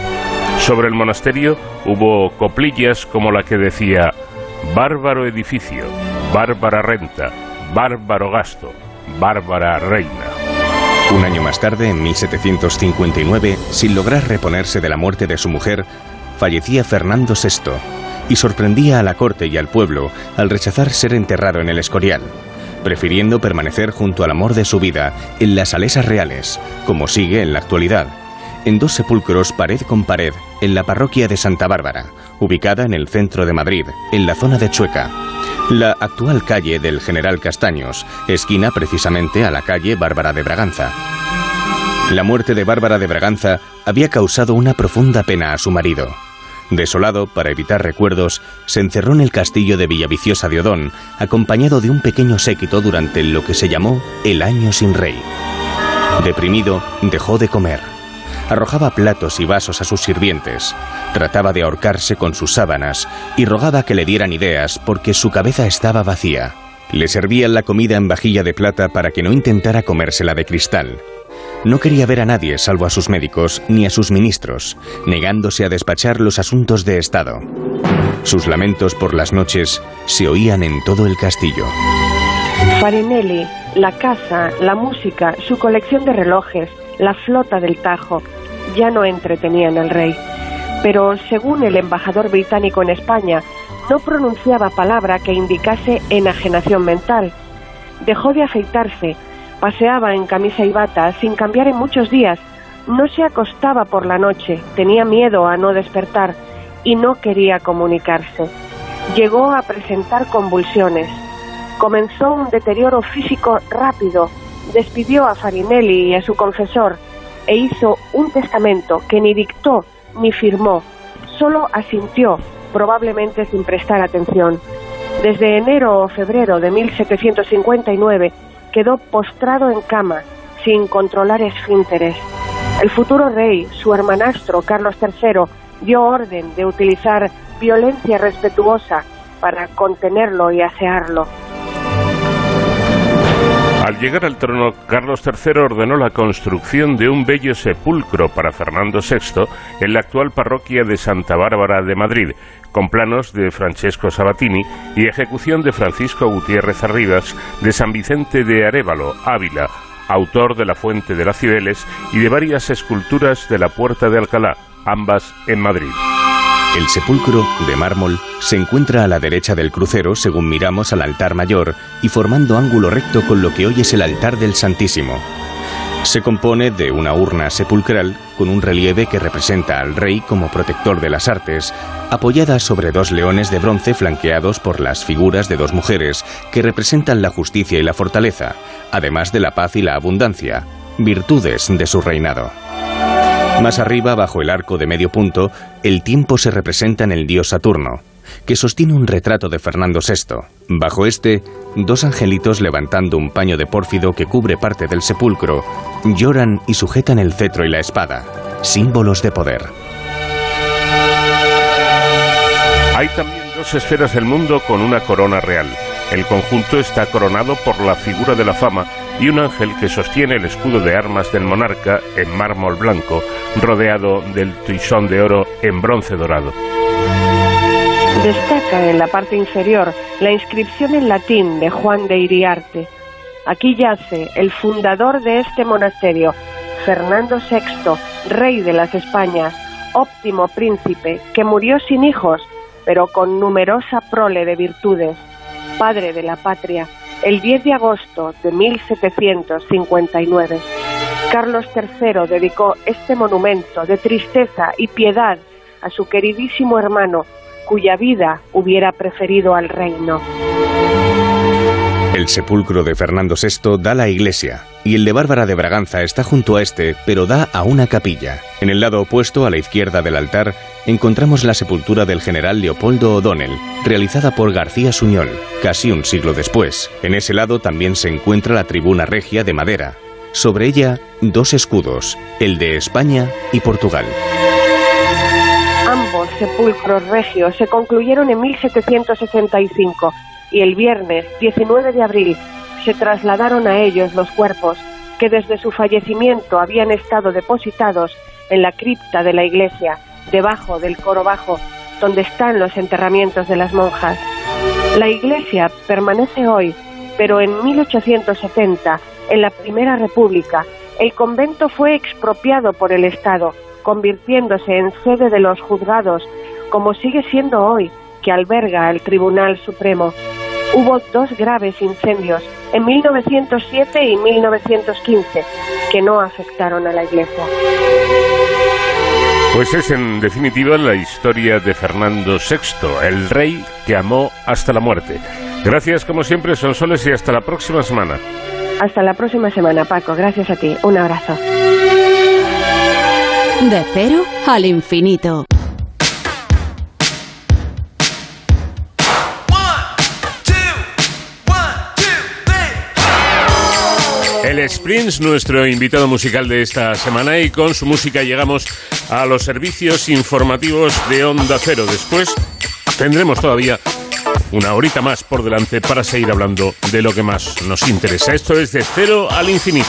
Sobre el monasterio hubo coplillas como la que decía Bárbaro edificio, bárbara renta, bárbaro gasto, bárbara reina. Un año más tarde, en 1759, sin lograr reponerse de la muerte de su mujer, fallecía Fernando VI y sorprendía a la corte y al pueblo al rechazar ser enterrado en el Escorial prefiriendo permanecer junto al amor de su vida en las Salesas Reales, como sigue en la actualidad, en dos sepulcros pared con pared en la parroquia de Santa Bárbara, ubicada en el centro de Madrid, en la zona de Chueca. La actual calle del General Castaños, esquina precisamente a la calle Bárbara de Braganza. La muerte de Bárbara de Braganza había causado una profunda pena a su marido. Desolado, para evitar recuerdos, se encerró en el castillo de Villaviciosa de Odón, acompañado de un pequeño séquito durante lo que se llamó el Año sin Rey. Deprimido, dejó de comer. Arrojaba platos y vasos a sus sirvientes, trataba de ahorcarse con sus sábanas y rogaba que le dieran ideas porque su cabeza estaba vacía. Le servían la comida en vajilla de plata para que no intentara comérsela de cristal. No quería ver a nadie salvo a sus médicos ni a sus ministros, negándose a despachar los asuntos de Estado. Sus lamentos por las noches se oían en todo el castillo. Farinelli, la casa, la música, su colección de relojes, la flota del Tajo, ya no entretenían al rey. Pero según el embajador británico en España, no pronunciaba palabra que indicase enajenación mental. Dejó de afeitarse, Paseaba en camisa y bata sin cambiar en muchos días. No se acostaba por la noche, tenía miedo a no despertar y no quería comunicarse. Llegó a presentar convulsiones. Comenzó un deterioro físico rápido. Despidió a Farinelli y a su confesor e hizo un testamento que ni dictó ni firmó, solo asintió, probablemente sin prestar atención. Desde enero o febrero de 1759 quedó postrado en cama, sin controlar esfínteres. El futuro rey, su hermanastro Carlos III, dio orden de utilizar violencia respetuosa para contenerlo y asearlo. Al llegar al trono, Carlos III ordenó la construcción de un bello sepulcro para Fernando VI en la actual parroquia de Santa Bárbara de Madrid, con planos de Francesco Sabatini y ejecución de Francisco Gutiérrez Arribas de San Vicente de Arévalo, Ávila, autor de la Fuente de las Cibeles y de varias esculturas de la Puerta de Alcalá, ambas en Madrid. El sepulcro, de mármol, se encuentra a la derecha del crucero según miramos al altar mayor y formando ángulo recto con lo que hoy es el altar del Santísimo. Se compone de una urna sepulcral con un relieve que representa al rey como protector de las artes, apoyada sobre dos leones de bronce flanqueados por las figuras de dos mujeres que representan la justicia y la fortaleza, además de la paz y la abundancia, virtudes de su reinado. Más arriba, bajo el arco de medio punto, el tiempo se representa en el dios Saturno, que sostiene un retrato de Fernando VI. Bajo este, dos angelitos levantando un paño de pórfido que cubre parte del sepulcro, lloran y sujetan el cetro y la espada, símbolos de poder. Hay también dos esferas del mundo con una corona real. El conjunto está coronado por la figura de la fama y un ángel que sostiene el escudo de armas del monarca en mármol blanco, rodeado del tuisón de oro en bronce dorado. Destaca en la parte inferior la inscripción en latín de Juan de Iriarte. Aquí yace el fundador de este monasterio, Fernando VI, rey de las Españas, óptimo príncipe, que murió sin hijos, pero con numerosa prole de virtudes, padre de la patria, el 10 de agosto de 1759. Carlos III dedicó este monumento de tristeza y piedad a su queridísimo hermano, cuya vida hubiera preferido al reino. El sepulcro de Fernando VI da la iglesia y el de Bárbara de Braganza está junto a este, pero da a una capilla. En el lado opuesto, a la izquierda del altar, encontramos la sepultura del general Leopoldo O'Donnell, realizada por García Suñol, casi un siglo después. En ese lado también se encuentra la tribuna regia de madera. Sobre ella, dos escudos, el de España y Portugal. Ambos sepulcros regios se concluyeron en 1765 y el viernes 19 de abril se trasladaron a ellos los cuerpos que desde su fallecimiento habían estado depositados en la cripta de la iglesia, debajo del coro bajo, donde están los enterramientos de las monjas. La iglesia permanece hoy, pero en 1870, en la Primera República, el convento fue expropiado por el Estado, convirtiéndose en sede de los juzgados, como sigue siendo hoy, que alberga el Tribunal Supremo hubo dos graves incendios en 1907 y 1915 que no afectaron a la iglesia. Pues es en definitiva la historia de Fernando VI, el rey que amó hasta la muerte. Gracias como siempre, Sonsoles, y hasta la próxima semana. Hasta la próxima semana, Paco. Gracias a ti. Un abrazo. De cero al infinito. El Sprints, nuestro invitado musical de esta semana, y con su música llegamos a los servicios informativos de Onda Cero. Después tendremos todavía una horita más por delante para seguir hablando de lo que más nos interesa. Esto es de cero al infinito.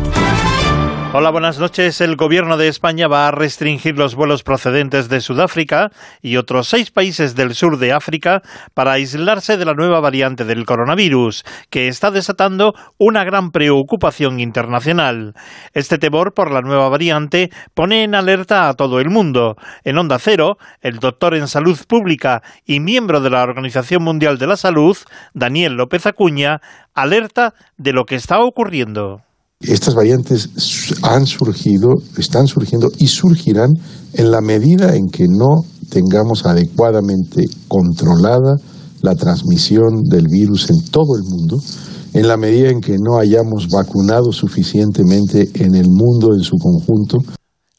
Hola, buenas noches. El gobierno de España va a restringir los vuelos procedentes de Sudáfrica y otros seis países del sur de África para aislarse de la nueva variante del coronavirus, que está desatando una gran preocupación internacional. Este temor por la nueva variante pone en alerta a todo el mundo. En Onda Cero, el doctor en salud pública y miembro de la Organización Mundial de la Salud, Daniel López Acuña, alerta de lo que está ocurriendo. Estas variantes han surgido, están surgiendo y surgirán en la medida en que no tengamos adecuadamente controlada la transmisión del virus en todo el mundo, en la medida en que no hayamos vacunado suficientemente en el mundo en su conjunto,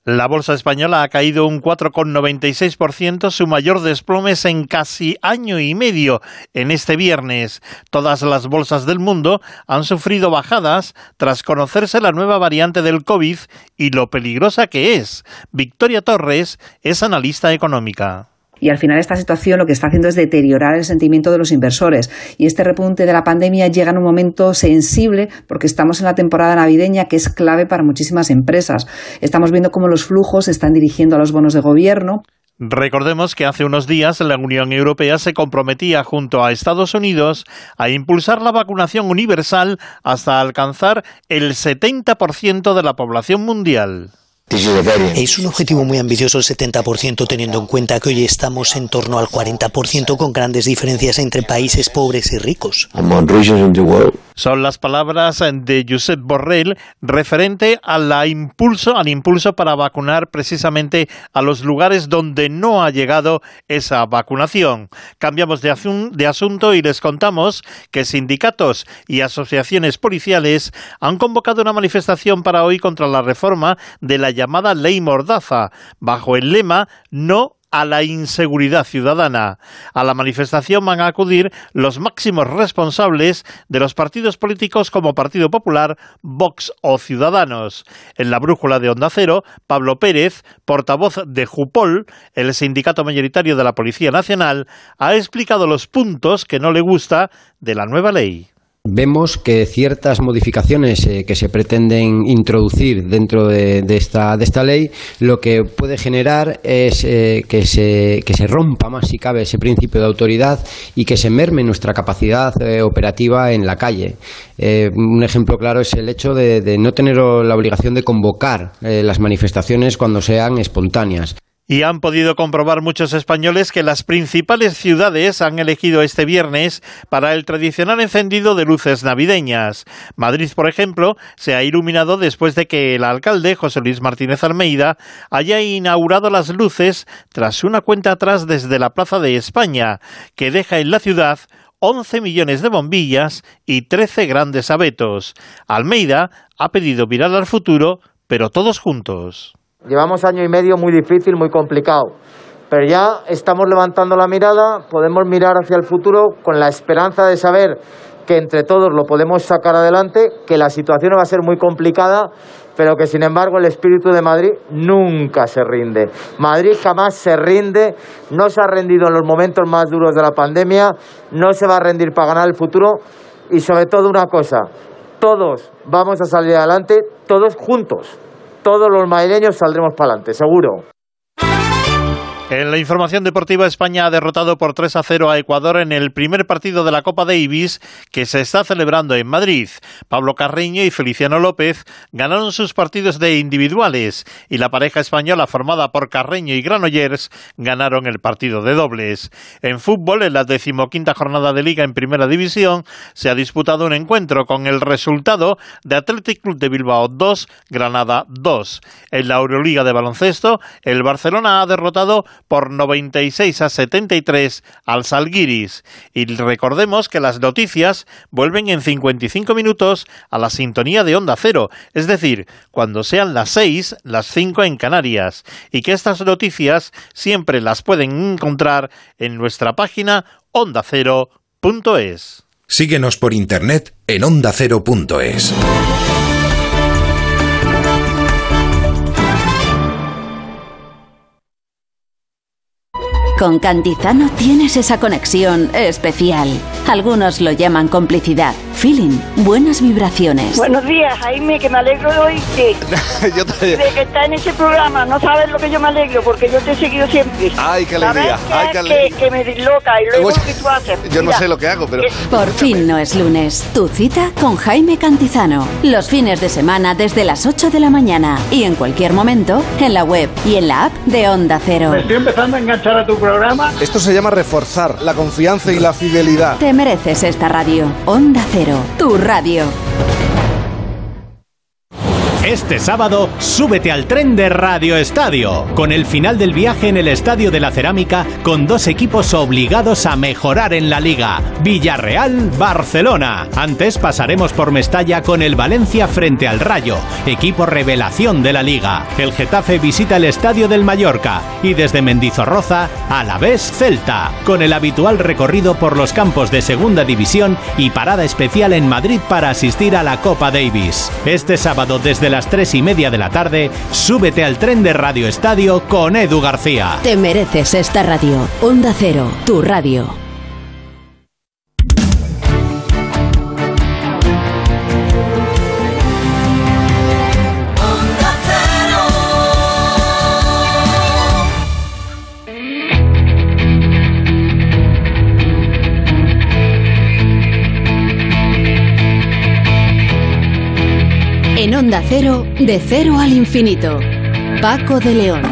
la bolsa española ha caído un 4,96%, su mayor desplome en casi año y medio en este viernes. Todas las bolsas del mundo han sufrido bajadas tras conocerse la nueva variante del COVID y lo peligrosa que es. Victoria Torres es analista económica. Y al final esta situación lo que está haciendo es deteriorar el sentimiento de los inversores. Y este repunte de la pandemia llega en un momento sensible porque estamos en la temporada navideña que es clave para muchísimas empresas. Estamos viendo cómo los flujos se están dirigiendo a los bonos de gobierno. Recordemos que hace unos días la Unión Europea se comprometía junto a Estados Unidos a impulsar la vacunación universal hasta alcanzar el 70% de la población mundial. Es un objetivo muy ambicioso el 70% teniendo en cuenta que hoy estamos en torno al 40% con grandes diferencias entre países pobres y ricos. Son las palabras de Josep Borrell referente al impulso, al impulso para vacunar precisamente a los lugares donde no ha llegado esa vacunación. Cambiamos de, de asunto y les contamos que sindicatos y asociaciones policiales han convocado una manifestación para hoy contra la reforma de la llamada Ley Mordaza, bajo el lema No a la inseguridad ciudadana. A la manifestación van a acudir los máximos responsables de los partidos políticos como Partido Popular, Vox o Ciudadanos. En la brújula de Onda Cero, Pablo Pérez, portavoz de Jupol, el sindicato mayoritario de la Policía Nacional, ha explicado los puntos que no le gusta de la nueva ley. Vemos que ciertas modificaciones eh, que se pretenden introducir dentro de, esta, de esta ley lo que puede generar es eh, que, se, que se rompa más si cabe ese principio de autoridad y que se merme nuestra capacidad eh, operativa en la calle. un ejemplo claro es el hecho de, de no tener la obligación de convocar las manifestaciones cuando sean espontáneas. Y han podido comprobar muchos españoles que las principales ciudades han elegido este viernes para el tradicional encendido de luces navideñas. Madrid, por ejemplo, se ha iluminado después de que el alcalde, José Luis Martínez Almeida, haya inaugurado las luces tras una cuenta atrás desde la Plaza de España, que deja en la ciudad 11 millones de bombillas y 13 grandes abetos. Almeida ha pedido mirar al futuro, pero todos juntos. Llevamos año y medio muy difícil, muy complicado, pero ya estamos levantando la mirada, podemos mirar hacia el futuro con la esperanza de saber que entre todos lo podemos sacar adelante, que la situación va a ser muy complicada, pero que sin embargo el espíritu de Madrid nunca se rinde. Madrid jamás se rinde, no se ha rendido en los momentos más duros de la pandemia, no se va a rendir para ganar el futuro. Y sobre todo una cosa, todos vamos a salir adelante, todos juntos todos los madrileños saldremos para adelante, seguro. En la información deportiva, España ha derrotado por 3 a 0 a Ecuador en el primer partido de la Copa Davis que se está celebrando en Madrid. Pablo Carreño y Feliciano López ganaron sus partidos de individuales y la pareja española formada por Carreño y Granollers ganaron el partido de dobles. En fútbol, en la decimoquinta jornada de Liga en Primera División, se ha disputado un encuentro con el resultado de Athletic Club de Bilbao 2, Granada 2. En la Euroliga de baloncesto, el Barcelona ha derrotado por 96 a 73 al Salguiris. Y recordemos que las noticias vuelven en 55 minutos a la sintonía de Onda Cero, es decir, cuando sean las 6, las 5 en Canarias. Y que estas noticias siempre las pueden encontrar en nuestra página ondacero.es. Síguenos por internet en ondacero.es. Con Cantizano tienes esa conexión especial. Algunos lo llaman complicidad, feeling, buenas vibraciones. Buenos días, Jaime, que me alegro de oírte. yo De que está en ese programa, no sabes lo que yo me alegro, porque yo te he seguido siempre. Ay, qué alegría. Ay, qué alegría. Que, me disloca y luego lo que tú haces. Yo no sé lo que hago, pero... Por fin no es lunes. Tu cita con Jaime Cantizano. Los fines de semana desde las 8 de la mañana y en cualquier momento en la web y en la app de Onda Cero. Me estoy empezando a enganchar a tu programa esto se llama reforzar la confianza y la fidelidad. Te mereces esta radio. Onda Cero, tu radio. Este sábado, súbete al tren de Radio Estadio, con el final del viaje en el Estadio de la Cerámica, con dos equipos obligados a mejorar en la liga, Villarreal-Barcelona. Antes pasaremos por Mestalla con el Valencia frente al Rayo, equipo revelación de la liga. El Getafe visita el Estadio del Mallorca y desde Mendizorroza, a la vez Celta, con el habitual recorrido por los campos de Segunda División y parada especial en Madrid para asistir a la Copa Davis. Este sábado desde las las 3 y media de la tarde, súbete al tren de Radio Estadio con Edu García. Te mereces esta radio. Onda Cero, tu radio. Onda Cero, de cero al infinito. Paco de León.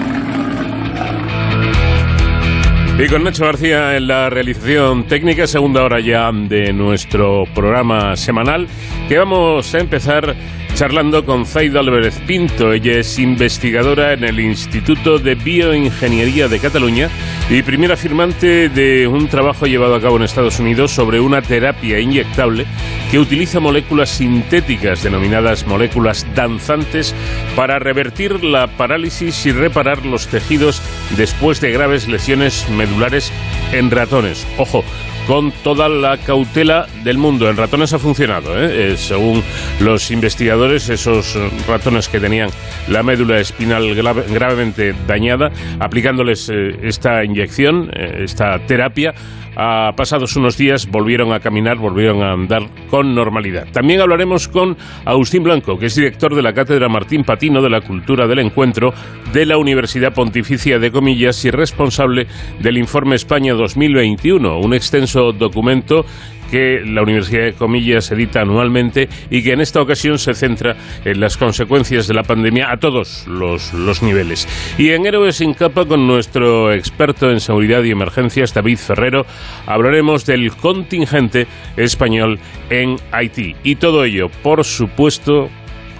Y con Nacho García en la realización técnica, segunda hora ya de nuestro programa semanal, que vamos a empezar charlando con Zaida Álvarez Pinto. Ella es investigadora en el Instituto de Bioingeniería de Cataluña y primera firmante de un trabajo llevado a cabo en Estados Unidos sobre una terapia inyectable que utiliza moléculas sintéticas denominadas moléculas danzantes para revertir la parálisis y reparar los tejidos después de graves lesiones medulares en ratones. Ojo, con toda la cautela del mundo. En ratones ha funcionado, ¿eh? Eh, según los investigadores, esos ratones que tenían la médula espinal gravemente dañada, aplicándoles eh, esta inyección, esta terapia, a pasados unos días volvieron a caminar, volvieron a andar con normalidad. También hablaremos con Agustín Blanco, que es director de la Cátedra Martín Patino de la Cultura del Encuentro de la Universidad Pontificia de Comillas y responsable del Informe España 2021, un extenso documento que la Universidad de Comillas edita anualmente y que en esta ocasión se centra en las consecuencias de la pandemia a todos los, niveles. Y en Héroes sin capa con nuestro experto en seguridad y emergencias, David Ferrero, hablaremos del contingente español en Haití. Y todo ello, por supuesto,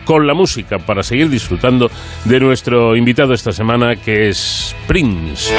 con la música para seguir disfrutando de nuestro invitado esta semana que es Prince.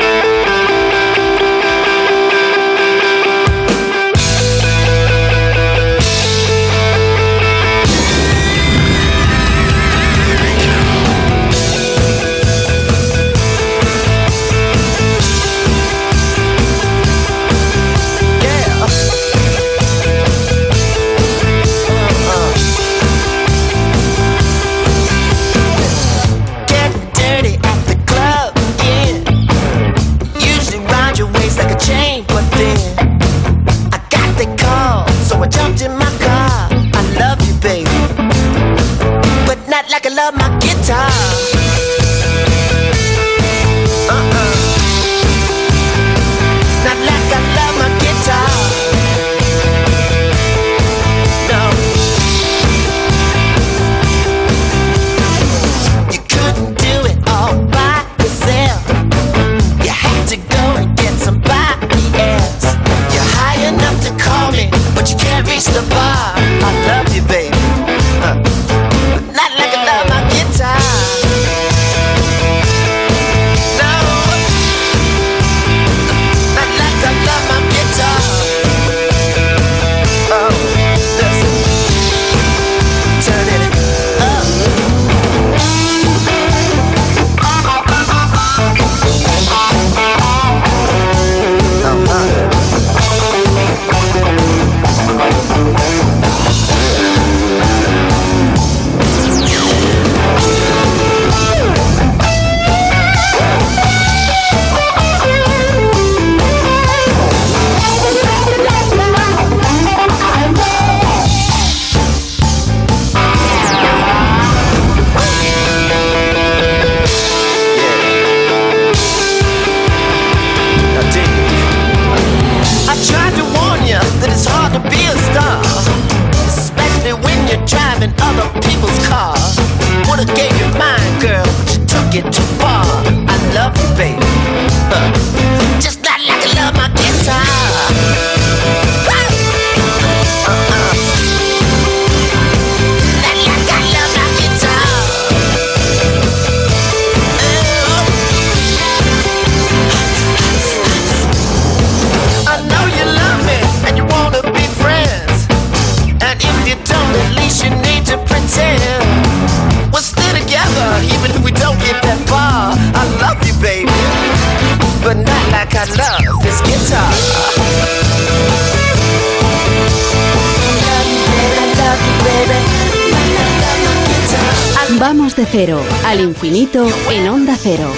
Cero, al infinito en Onda Cero.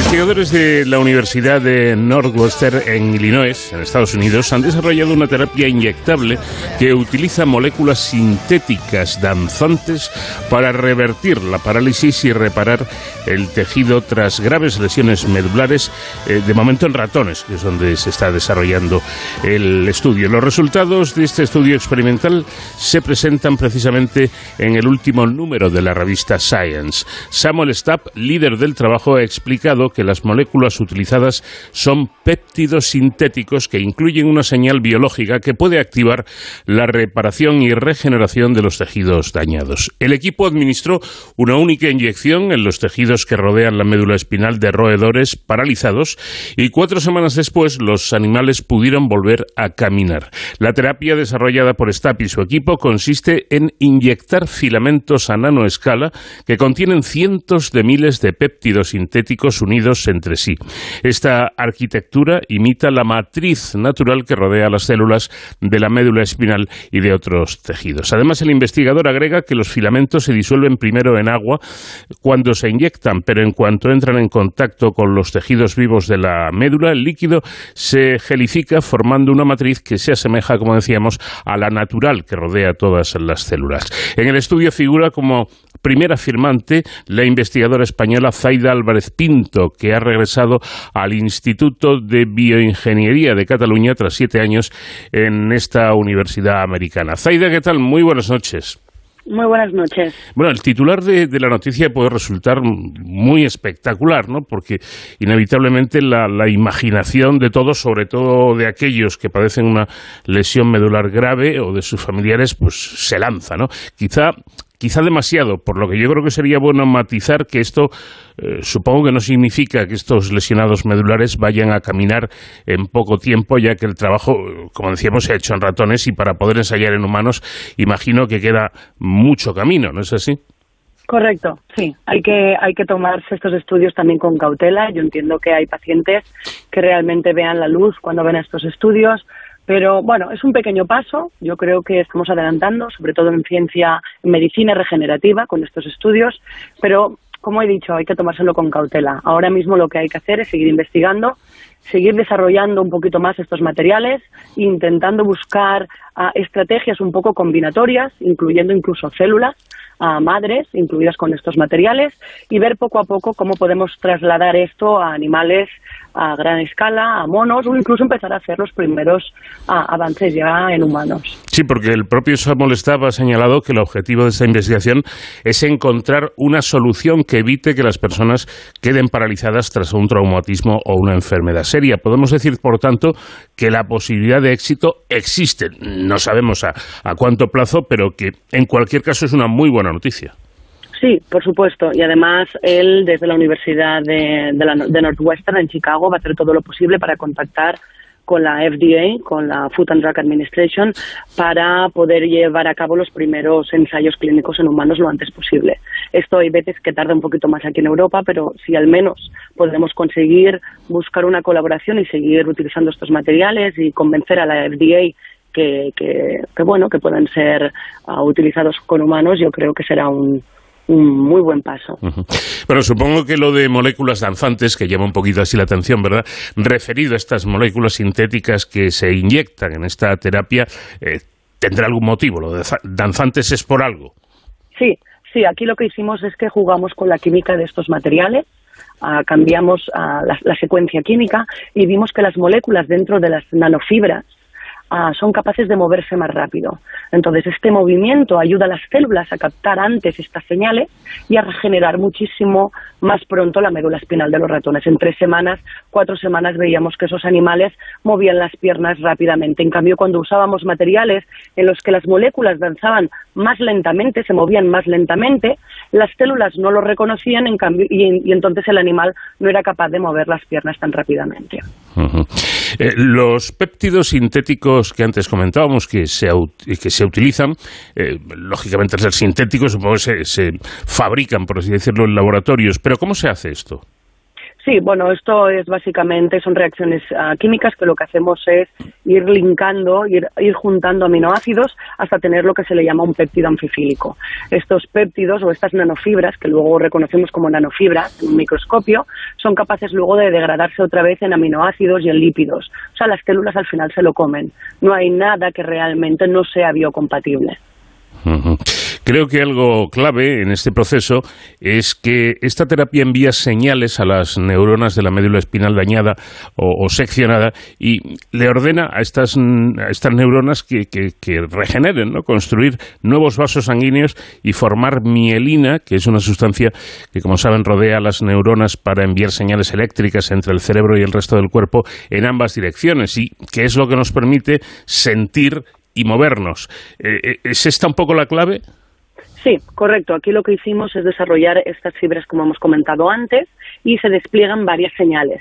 Investigadores de la Universidad de Northwestern en Illinois, en Estados Unidos, han desarrollado una terapia inyectable que utiliza moléculas sintéticas danzantes para revertir la parálisis y reparar el tejido tras graves lesiones medulares, eh, de momento en ratones, que es donde se está desarrollando el estudio. Los resultados de este estudio experimental se presentan precisamente en el último número de la revista Science. Samuel Stapp, líder del trabajo, ha explicado que las moléculas utilizadas son péptidos sintéticos que incluyen una señal biológica que puede activar la reparación y regeneración de los tejidos dañados. El equipo administró una única inyección en los tejidos que rodean la médula espinal de roedores paralizados y cuatro semanas después los animales pudieron volver a caminar. La terapia desarrollada por Stapp y su equipo consiste en inyectar filamentos a nanoescala que contienen cientos de miles de péptidos sintéticos unidos entre sí. Esta arquitectura imita la matriz natural que rodea las células de la médula espinal y de otros tejidos. Además, el investigador agrega que los filamentos se disuelven primero en agua cuando se inyectan, pero en cuanto entran en contacto con los tejidos vivos de la médula, el líquido se gelifica formando una matriz que se asemeja, como decíamos, a la natural que rodea todas las las células. En el estudio figura como primera firmante la investigadora española Zaida Álvarez Pinto, que ha regresado al Instituto de Bioingeniería de Cataluña tras siete años en esta universidad americana. Zaida, ¿qué tal? Muy buenas noches. Muy buenas noches. Bueno, el titular de, la noticia puede resultar muy espectacular, ¿no? Porque inevitablemente la, la, imaginación de todos, sobre todo de aquellos que padecen una lesión medular grave o de sus familiares, pues se lanza, ¿no? Quizá quizá demasiado, por lo que yo creo que sería bueno matizar que esto eh, supongo que no significa que estos lesionados medulares vayan a caminar en poco tiempo, ya que el trabajo, como decíamos, se ha hecho en ratones y para poder ensayar en humanos, imagino que queda mucho camino, ¿no es así? Correcto, sí. Hay que, hay que tomarse estos estudios también con cautela. Yo entiendo que hay pacientes que realmente vean la luz cuando ven estos estudios, pero bueno, es un pequeño paso. Yo creo que estamos adelantando, sobre todo en ciencia, en medicina regenerativa con estos estudios. Pero, como he dicho, hay que tomárselo con cautela. Ahora mismo lo que hay que hacer es seguir investigando, seguir desarrollando un poquito más estos materiales, intentando buscar ah, estrategias un poco combinatorias, incluyendo incluso células a madres incluidas con estos materiales y ver poco a poco cómo podemos trasladar esto a animales a gran escala, a monos o incluso empezar a hacer los primeros avances ya en humanos. Sí, porque el propio Samuel Staff ha señalado que el objetivo de esta investigación es encontrar una solución que evite que las personas queden paralizadas tras un traumatismo o una enfermedad seria. Podemos decir, por tanto, que la posibilidad de éxito existe. No sabemos a, a cuánto plazo, pero que en cualquier caso es una muy buena noticia. Sí, por supuesto. Y además él, desde la Universidad de, de, Northwestern en Chicago, va a hacer todo lo posible para contactar con la FDA, con la Food and Drug Administration, para poder llevar a cabo los primeros ensayos clínicos en humanos lo antes posible. Esto hay veces que tarda un poquito más aquí en Europa, pero si al menos podemos conseguir buscar una colaboración y seguir utilizando estos materiales y convencer a la FDA que, que, bueno que puedan ser ah, utilizados con humanos, yo creo que será un, un muy buen paso. Pero supongo que lo de moléculas danzantes, que llama un poquito así la atención, ¿verdad? Referido a estas moléculas sintéticas que se inyectan en esta terapia, eh, tendrá algún motivo. Lo de danzantes es por algo. Sí, sí, aquí lo que hicimos es que jugamos con la química de estos materiales. Ah, cambiamos ah, la secuencia química y vimos que las moléculas dentro de las nanofibras Ah, son capaces de moverse más rápido. Entonces, este movimiento ayuda a las células a captar antes estas señales y a regenerar muchísimo más pronto la médula espinal de los ratones. En tres semanas, cuatro semanas veíamos que esos animales movían las piernas rápidamente. En cambio, cuando usábamos materiales en los que las moléculas danzaban más lentamente, se movían más lentamente, las células no lo reconocían en cambio, y, entonces el animal no era capaz de mover las piernas tan rápidamente. Eh, los péptidos sintéticos que antes comentábamos que se, que se utilizan, eh, lógicamente al ser sintéticos, supongo se, se fabrican, por así decirlo, en laboratorios. Pero ¿cómo se hace esto? Sí, bueno, esto es básicamente, son reacciones ah, químicas que lo que hacemos es ir linkando, ir, ir, juntando aminoácidos hasta tener lo que se le llama un péptido anfifílico. Estos péptidos o estas nanofibras, que luego reconocemos como nanofibras en un microscopio, son capaces luego de degradarse otra vez en aminoácidos y en lípidos. O sea, las células al final se lo comen. No hay nada que realmente no sea biocompatible. Creo que algo clave en este proceso es que esta terapia envía señales a las neuronas de la médula espinal dañada o, seccionada y le ordena a estas, neuronas que, regeneren, ¿no? construir nuevos vasos sanguíneos y formar mielina, que es una sustancia que, como saben, rodea a las neuronas para enviar señales eléctricas entre el cerebro y el resto del cuerpo en ambas direcciones y que es lo que nos permite sentir y movernos. Eh, eh, ¿Es esta un poco la clave? Sí, correcto. Aquí lo que hicimos es desarrollar estas fibras, como hemos comentado antes, y se despliegan varias señales.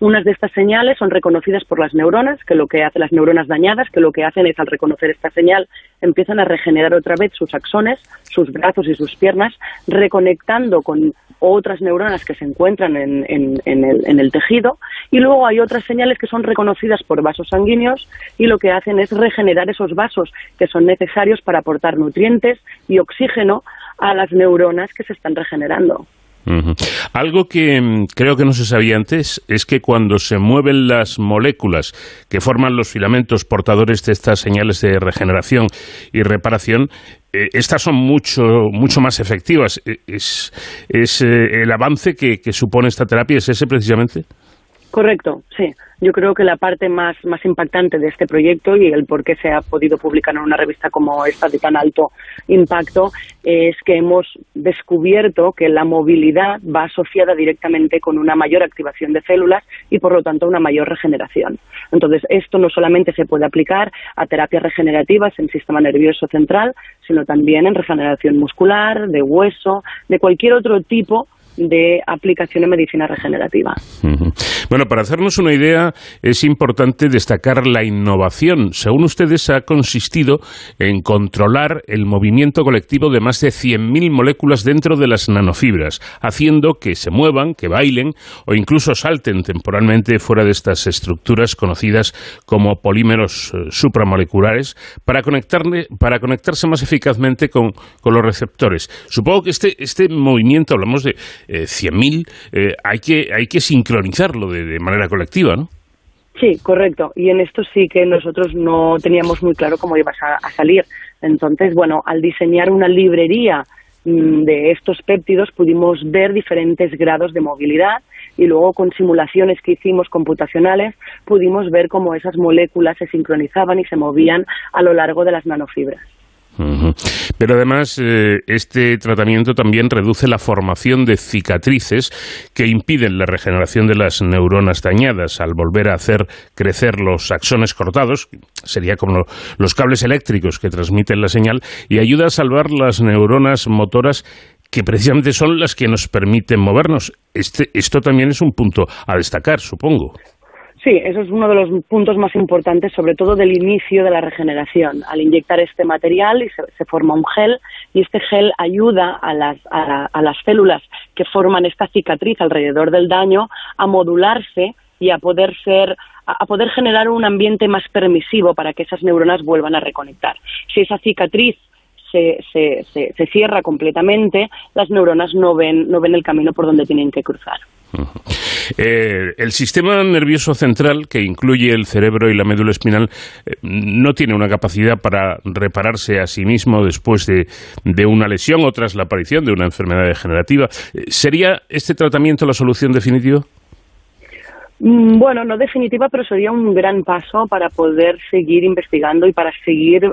Unas de estas señales son reconocidas por las neuronas, que lo que hacen las neuronas dañadas, que lo que hacen es al reconocer esta señal empiezan a regenerar otra vez sus axones, sus brazos y sus piernas, reconectando con otras neuronas que se encuentran en, el, tejido y luego hay otras señales que son reconocidas por vasos sanguíneos y lo que hacen es regenerar esos vasos que son necesarios para aportar nutrientes y oxígeno a las neuronas que se están regenerando. Algo que mm, creo que no se sabía antes es que cuando se mueven las moléculas que forman los filamentos portadores de estas señales de regeneración y reparación, eh, estas son mucho, mucho más efectivas. E, ¿Es, eh, el avance que, que supone esta terapia? ¿Es ese precisamente? Correcto, sí. Yo creo que la parte más, más impactante de este proyecto y el por qué se ha podido publicar en una revista como esta de tan alto impacto es que hemos descubierto que la movilidad va asociada directamente con una mayor activación de células y por lo tanto una mayor regeneración. Entonces, esto no solamente se puede aplicar a terapias regenerativas en sistema nervioso central, sino también en regeneración muscular, de hueso, de cualquier otro tipo de aplicación en medicina regenerativa. Bueno, para hacernos una idea, es importante destacar la innovación. Según ustedes, ha consistido en controlar el movimiento colectivo de más de 100.000 moléculas dentro de las nanofibras, haciendo que se muevan, que bailen o incluso salten temporalmente fuera de estas estructuras conocidas como polímeros eh, supramoleculares para, para conectarse más eficazmente con, los receptores. Supongo que este, este movimiento, hablamos de 100.000, eh, hay, que, hay que sincronizarlo de, manera colectiva, ¿no? Sí, correcto. Y en esto sí que nosotros no teníamos muy claro cómo ibas a, salir. Entonces, bueno, al diseñar una librería mm, de estos péptidos pudimos ver diferentes grados de movilidad y luego con simulaciones que hicimos computacionales pudimos ver cómo esas moléculas se sincronizaban y se movían a lo largo de las nanofibras. Pero además, eh, este tratamiento también reduce la formación de cicatrices que impiden la regeneración de las neuronas dañadas al volver a hacer crecer los axones cortados, sería como los cables eléctricos que transmiten la señal, y ayuda a salvar las neuronas motoras que precisamente son las que nos permiten movernos. Este, esto también es un punto a destacar, supongo. Sí, eso es uno de los puntos más importantes, sobre todo del inicio de la regeneración. Al inyectar este material y se, forma un gel y este gel ayuda a las, a, las células que forman esta cicatriz alrededor del daño a modularse y a poder ser a poder generar un ambiente más permisivo para que esas neuronas vuelvan a reconectar. Si esa cicatriz se, se, se, cierra completamente, las neuronas no ven, no ven el camino por donde tienen que cruzar. Eh, el sistema nervioso central, que incluye el cerebro y la médula espinal, eh, no tiene una capacidad para repararse a sí mismo después de, de, una lesión o tras la aparición de una enfermedad degenerativa. Eh, ¿Sería este tratamiento la solución definitiva? Mm, bueno, no definitiva, pero sería un gran paso para poder seguir investigando y para seguir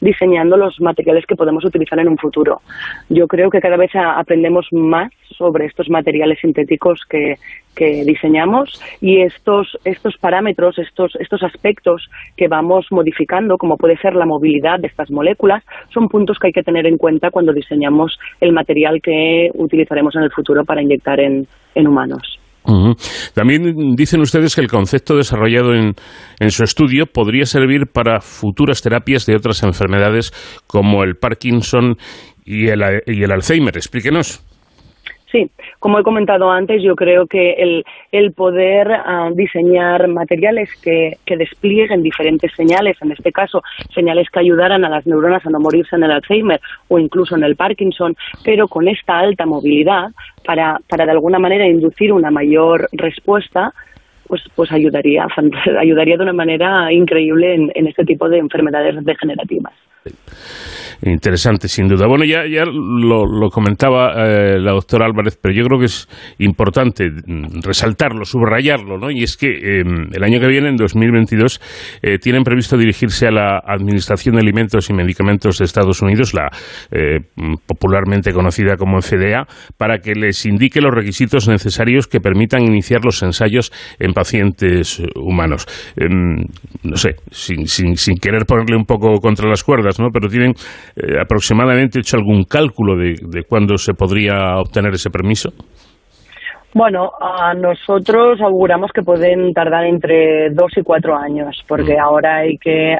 diseñando los materiales que podemos utilizar en un futuro. Yo creo que cada vez aprendemos más sobre estos materiales sintéticos que, que diseñamos y estos, estos parámetros, estos, estos aspectos que vamos modificando, como puede ser la movilidad de estas moléculas, son puntos que hay que tener en cuenta cuando diseñamos el material que utilizaremos en el futuro para inyectar en humanos. También dicen ustedes que el concepto desarrollado en, su estudio podría servir para futuras terapias de otras enfermedades como el Parkinson y el, y el Alzheimer. Explíquenos. Sí, como he comentado antes, yo creo que el, el poder ah, diseñar materiales que, que, desplieguen diferentes señales, en este caso señales que ayudaran a las neuronas a no morirse en el Alzheimer o incluso en el Parkinson, pero con esta alta movilidad para, para de alguna manera inducir una mayor respuesta, pues, pues ayudaría, ayudaría de una manera increíble en, en este tipo de enfermedades degenerativas. Interesante, sin duda. Bueno, ya, ya lo, comentaba eh, la doctora Álvarez, pero yo creo que es importante resaltarlo, subrayarlo, ¿no? Y es que em, el año que viene, en 2022, eh, tienen previsto dirigirse a la Administración de Alimentos y Medicamentos de Estados Unidos, la eh, popularmente conocida como FDA, para que les indique los requisitos necesarios que permitan iniciar los ensayos en pacientes humanos. Em, no sé, sin, sin, sin querer ponerle un poco contra las cuerdas, ¿no? Pero tienen eh, aproximadamente hecho algún cálculo de, de cuándo se podría obtener ese permiso? Bueno, a nosotros auguramos que pueden tardar entre dos y cuatro años, porque mm. ahora hay que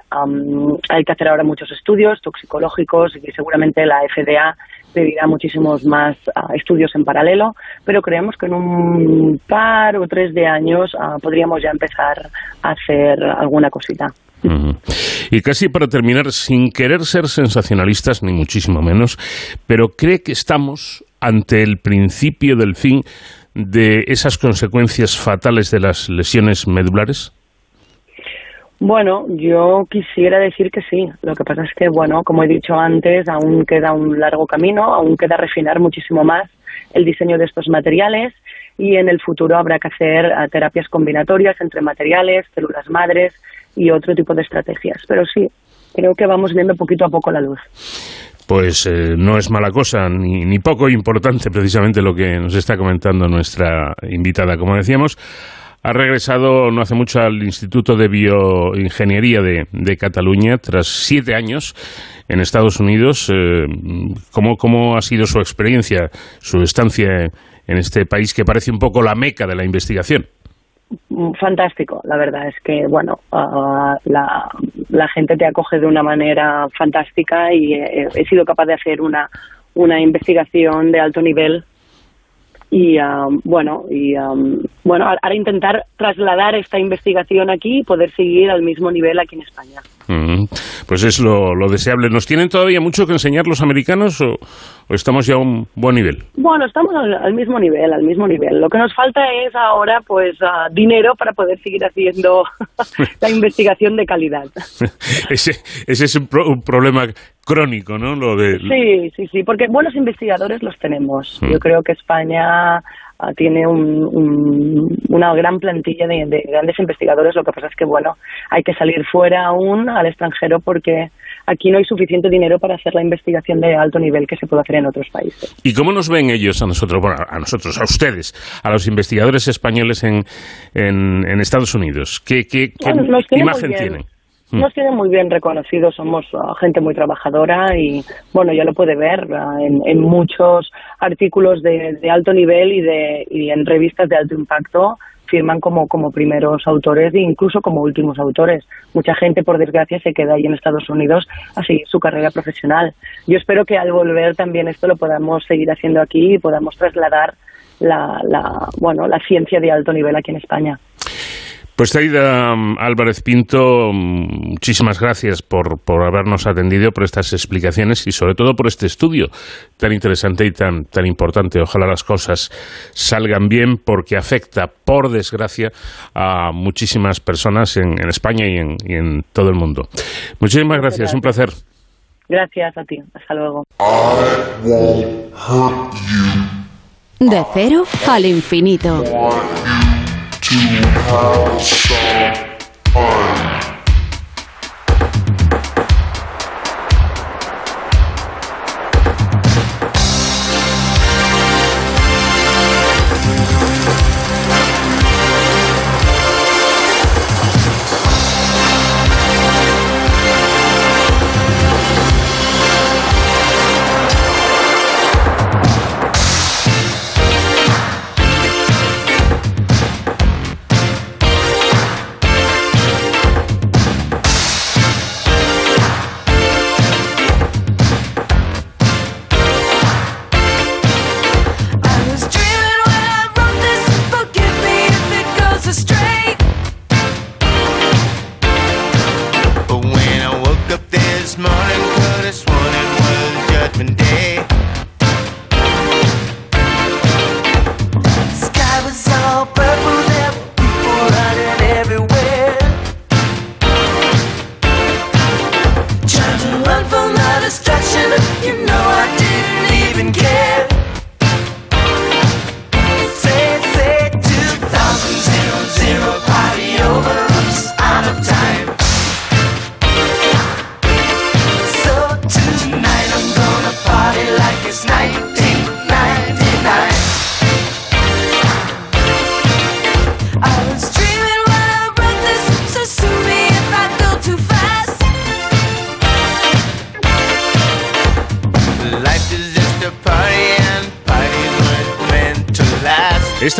hay que hacer ahora muchos estudios toxicológicos y seguramente la FDA pedirá muchísimos más ah, estudios en paralelo, pero creemos que en un par o tres de años ah, podríamos ya empezar a hacer alguna cosita. Y casi para terminar, sin querer ser sensacionalistas, ni muchísimo menos, pero ¿cree que estamos ante el principio del fin de esas consecuencias fatales de las lesiones medulares? Bueno, yo quisiera decir que sí. Lo que pasa es que, bueno, como he dicho antes, aún queda un largo camino, aún queda refinar muchísimo más el diseño de estos materiales y en el futuro habrá que hacer eh, terapias combinatorias entre materiales, células madres y otro tipo de estrategias. Pero sí, creo que vamos viendo poquito a poco la luz. Pues eh, no es mala cosa, ni, ni poco importante precisamente lo que nos está comentando nuestra invitada. Como decíamos, ha regresado no hace mucho al Instituto de Bioingeniería de, Cataluña tras siete años en Estados Unidos. Eh, ¿cómo, ¿Cómo ha sido su experiencia, su estancia en este país que parece un poco la meca de la investigación? Fantástico, la verdad es que, bueno, ah, la, la, gente te acoge de una manera fantástica y he, sido capaz de hacer una, una investigación de alto nivel y ah, bueno y ah, bueno ahora intentar trasladar esta investigación aquí y poder seguir al mismo nivel aquí en España. Pues es lo, deseable. ¿Nos tienen todavía mucho que enseñar los americanos o, estamos ya a un buen nivel? Bueno, estamos al, mismo nivel, al mismo nivel. Lo que nos falta es ahora, pues, ah, dinero para poder seguir haciendo la investigación de calidad. ese, ese es un, problema crónico, ¿no? Lo de... Sí, sí, sí, porque buenos investigadores los tenemos. Mm. Yo creo que España Ah, tiene una gran plantilla de, grandes investigadores. Lo que pasa es que, bueno, hay que salir fuera aún al extranjero porque aquí no hay suficiente dinero para hacer la investigación de alto nivel que se puede hacer en otros países. ¿Y cómo nos ven ellos a nosotros, bueno, a nosotros, a ustedes, a los investigadores españoles en, en, Estados Unidos? ¿Qué, qué, imagen tienen? Mm. Nos tienen muy bien reconocidos, somos uh, gente muy trabajadora y, bueno, ya lo puede ver uh, en, muchos artículos de, alto nivel y, de, y en revistas de alto impacto firman como, como primeros autores e incluso como últimos autores. Mucha gente, por desgracia, se queda ahí en Estados Unidos a seguir su carrera profesional. Yo espero que al volver también esto lo podamos seguir haciendo aquí y podamos trasladar la, la, bueno, la ciencia de alto nivel aquí en España. Pues Taida mm, Álvarez Pinto, mm, muchísimas gracias por, por, habernos atendido, por estas explicaciones y sobre todo por este estudio tan interesante y tan, tan importante. Ojalá las cosas salgan bien porque afecta, por desgracia, a muchísimas personas en, España y en, y en, todo el mundo. Muchísimas gracias, un placer. Gracias a ti, hasta luego. De cero al infinito. To have some fun.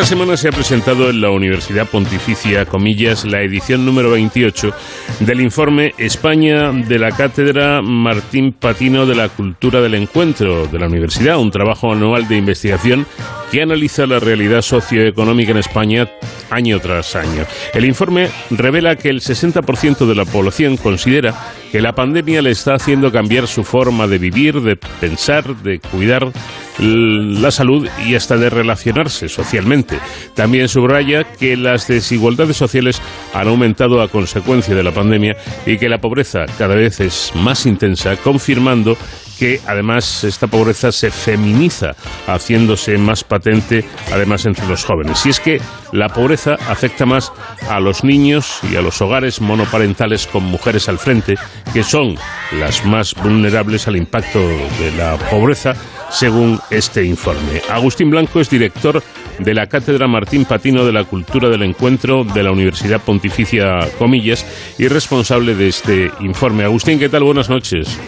Esta semana se ha presentado en la Universidad Pontificia, comillas, la edición número 28 del informe España de la Cátedra Martín Patino de la Cultura del Encuentro de la Universidad, un trabajo anual de investigación que analiza la realidad socioeconómica en España año tras año. El informe revela que el 60% de la población considera que la pandemia le está haciendo cambiar su forma de vivir, de pensar, de cuidar la salud y hasta de relacionarse socialmente. También subraya que las desigualdades sociales han aumentado a consecuencia de la pandemia y que la pobreza cada vez es más intensa, confirmando que además esta pobreza se feminiza, haciéndose más patente además entre los jóvenes. Y es que la pobreza afecta más a los niños y a los hogares monoparentales con mujeres al frente, que son las más vulnerables al impacto de la pobreza, según este informe. Agustín Blanco es director de la Cátedra Martín Patino de la Cultura del Encuentro de la Universidad Pontificia Comillas y responsable de este informe. Agustín, ¿qué tal? Buenas noches.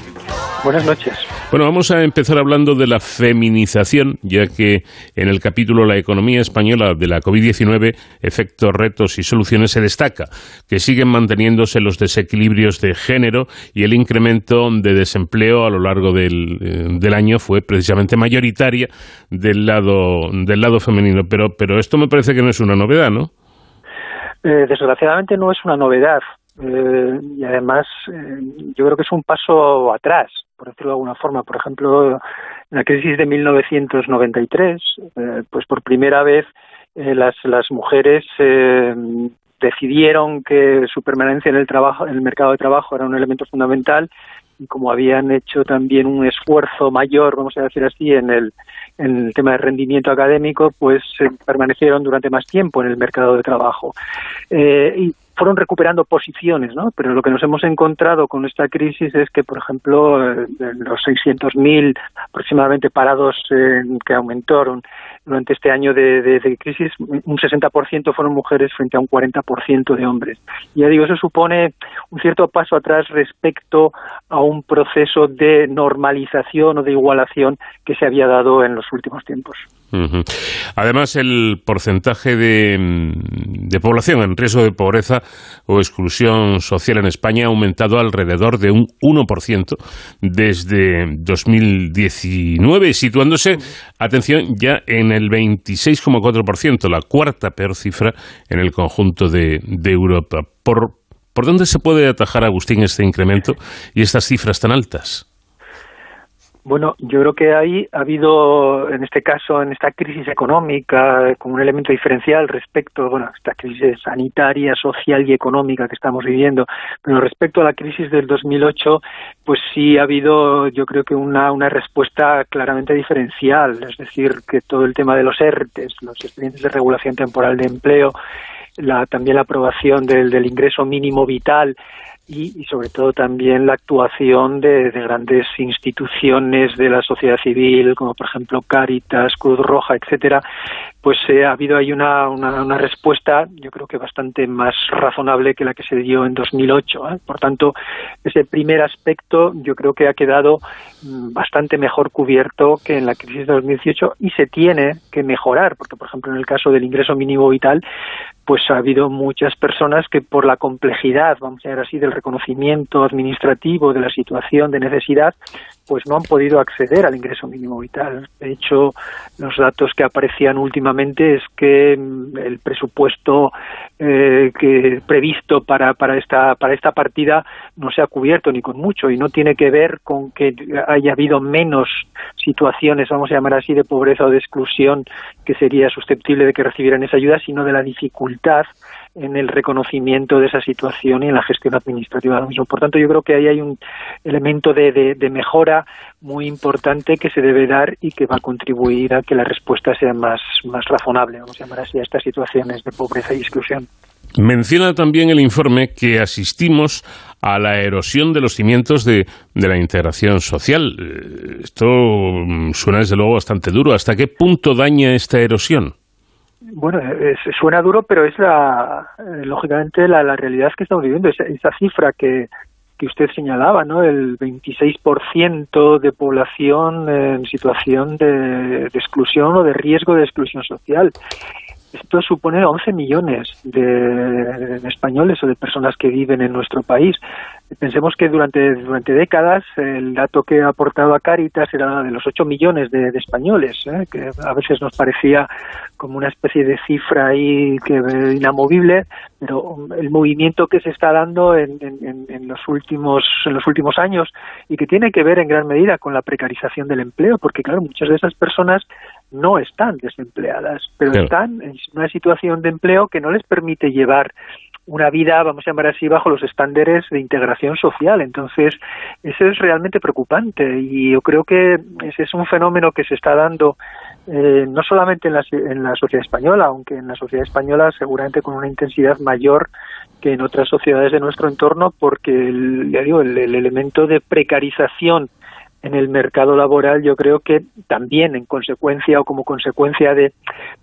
Buenas noches. Bueno, vamos a empezar hablando de la feminización, ya que en el capítulo La economía española de la COVID-19, efectos, retos y soluciones se destaca que siguen manteniéndose los desequilibrios de género y el incremento de desempleo a lo largo del, eh, del año fue precisamente mayoritaria del lado, del lado femenino. Pero, pero esto me parece que no es una novedad, ¿no? Eh, desgraciadamente no es una novedad. Eh, y además eh, yo creo que es un paso atrás, por decirlo de alguna forma. Por ejemplo, en la crisis de 1993, eh, pues por primera vez las, las mujeres decidieron que su permanencia en el trabajo, en el mercado de trabajo era un elemento fundamental y como habían hecho también un esfuerzo mayor, vamos a decir así, en el, en el tema de rendimiento académico, pues permanecieron durante más tiempo en el mercado de trabajo. Eh, y fueron recuperando posiciones, ¿no? Pero lo que nos hemos encontrado con esta crisis es que, por ejemplo, eh, los 600.000 aproximadamente parados que aumentaron durante este año de, crisis, un 60% fueron mujeres frente a un 40% de hombres. Y ya digo, eso supone un cierto paso atrás respecto a un proceso de normalización o de igualación que se había dado en los últimos tiempos. Además, el porcentaje de, de, población en riesgo de pobreza o exclusión social en España ha aumentado alrededor de un 1% desde 2019, situándose, atención, ya en el 26,4%, la cuarta peor cifra en el conjunto de, de Europa. ¿Por, ¿Por dónde se puede atajar, Agustín, este incremento y estas cifras tan altas? Bueno, yo creo que ahí ha habido, en este caso, en esta crisis económica, como un elemento diferencial respecto, bueno, a esta crisis sanitaria, social y económica que estamos viviendo, pero respecto a la crisis del 2008, pues sí ha habido, yo creo que una, una respuesta claramente diferencial, es decir, que todo el tema de los ERTES, los expedientes de regulación temporal de empleo, la, también la aprobación del, del ingreso mínimo vital, y, sobre todo también la actuación de, grandes instituciones de la sociedad civil, como por ejemplo Cáritas, Cruz Roja, etcétera, pues eh, ha habido ahí una, una, respuesta, yo creo que bastante más razonable que la que se dio en 2008. ¿eh? Por tanto, ese primer aspecto yo creo que ha quedado mm, bastante mejor cubierto que en la crisis de 2018 y se tiene que mejorar, porque por ejemplo en el caso del ingreso mínimo vital, pues ha habido muchas personas que por la complejidad, vamos a decir así, del reconocimiento administrativo de la situación de necesidad, pues no han podido acceder al ingreso mínimo vital. De hecho, los datos que aparecían últimamente es que mm, el presupuesto eh, que previsto para, para esta para esta partida no se ha cubierto ni con mucho y no tiene que ver con que haya habido menos situaciones, vamos a llamar así, de pobreza o de exclusión que sería susceptible de que recibieran esa ayuda, sino de la dificultad en el reconocimiento de esa situación y en la gestión administrativa lo mismo. Por tanto, yo creo que ahí hay un elemento de, mejora muy importante que se debe dar y que va a contribuir a que la respuesta sea más, razonable, vamos a llamar así, a estas situaciones de pobreza y exclusión. Menciona también el informe que asistimos a la erosión de los cimientos de, de, la integración social. Eh, esto mm, suena desde luego bastante duro. ¿Hasta qué punto daña esta erosión? Bueno, suena duro, pero es la, eh, lógicamente la, la realidad que estamos viviendo. Esa, esa cifra que, que usted señalaba, ¿no? El 26% de población en situación de, exclusión o de riesgo de exclusión social. esto supone 11 millones de, españoles o de personas que viven en nuestro país. Pensemos que durante, durante décadas el dato que ha aportado a Caritas era de los 8 millones de, españoles, ¿eh? que a veces nos parecía como una especie de cifra ahí que inamovible, pero el movimiento que se está dando en, en, los últimos en los últimos años y que tiene que ver en gran medida con la precarización del empleo, porque claro, muchas de esas personas no están desempleadas, pero están en una situación de empleo que no les permite llevar una vida, vamos a llamar así, bajo los estándares de integración social. Entonces, eso es realmente preocupante y yo creo que ese es un fenómeno que se está dando eh, no solamente en la, en la sociedad española, aunque en la sociedad española seguramente con una intensidad mayor que en otras sociedades de nuestro entorno, porque el, ya digo, el elemento de precarización en el mercado laboral yo creo que también en consecuencia o como consecuencia de,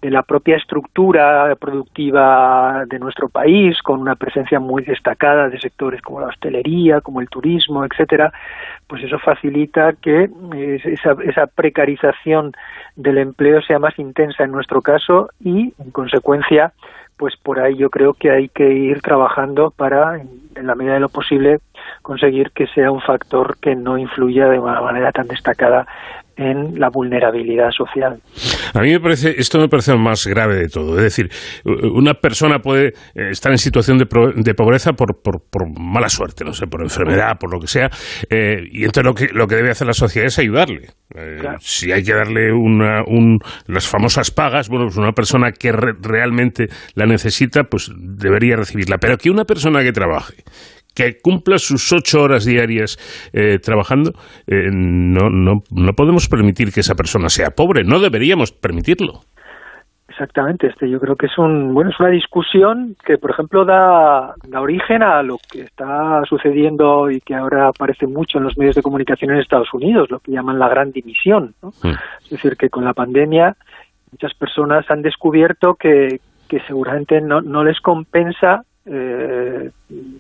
la propia estructura productiva de nuestro país con una presencia muy destacada de sectores como la hostelería como el turismo etcétera pues eso facilita que esa, esa precarización del empleo sea más intensa en nuestro caso y en consecuencia pues por ahí yo creo que hay que ir trabajando para en la medida de lo posible conseguir que sea un factor que no influya de una manera tan destacada en la vulnerabilidad social. A mí me parece, esto me parece lo más grave de todo. Es decir, una persona puede eh, estar en situación de, de pobreza por, por, mala suerte, no sé, por enfermedad, por lo que sea, eh, y entonces lo que, lo que debe hacer la sociedad es ayudarle. Eh, si hay que darle una, un, las famosas pagas, bueno, pues una persona que realmente la necesita, pues debería recibirla. Pero que una persona que trabaje, que cumpla sus ocho horas diarias eh, trabajando, eh, no, no, no podemos permitir que esa persona sea pobre, no deberíamos permitirlo. Exactamente, este yo creo que es un bueno es una discusión que por ejemplo da, da origen a lo que está sucediendo y que ahora aparece mucho en los medios de comunicación en Estados Unidos, lo que llaman la gran dimisión, mm. es decir que con la pandemia muchas personas han descubierto que, que seguramente no, no les compensa eh,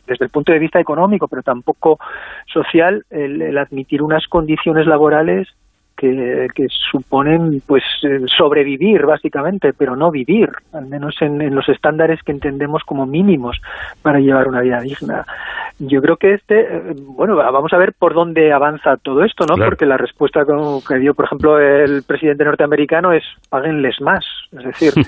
desde el punto de vista económico, pero tampoco social, el, admitir unas condiciones laborales que, suponen pues eh, sobrevivir básicamente, pero no vivir, al menos en, los estándares que entendemos como mínimos para llevar una vida digna. Yo creo que este, eh, bueno, vamos a ver por dónde avanza todo esto, ¿no? Porque la respuesta que dio, por ejemplo, el presidente norteamericano es páguenles más, es decir,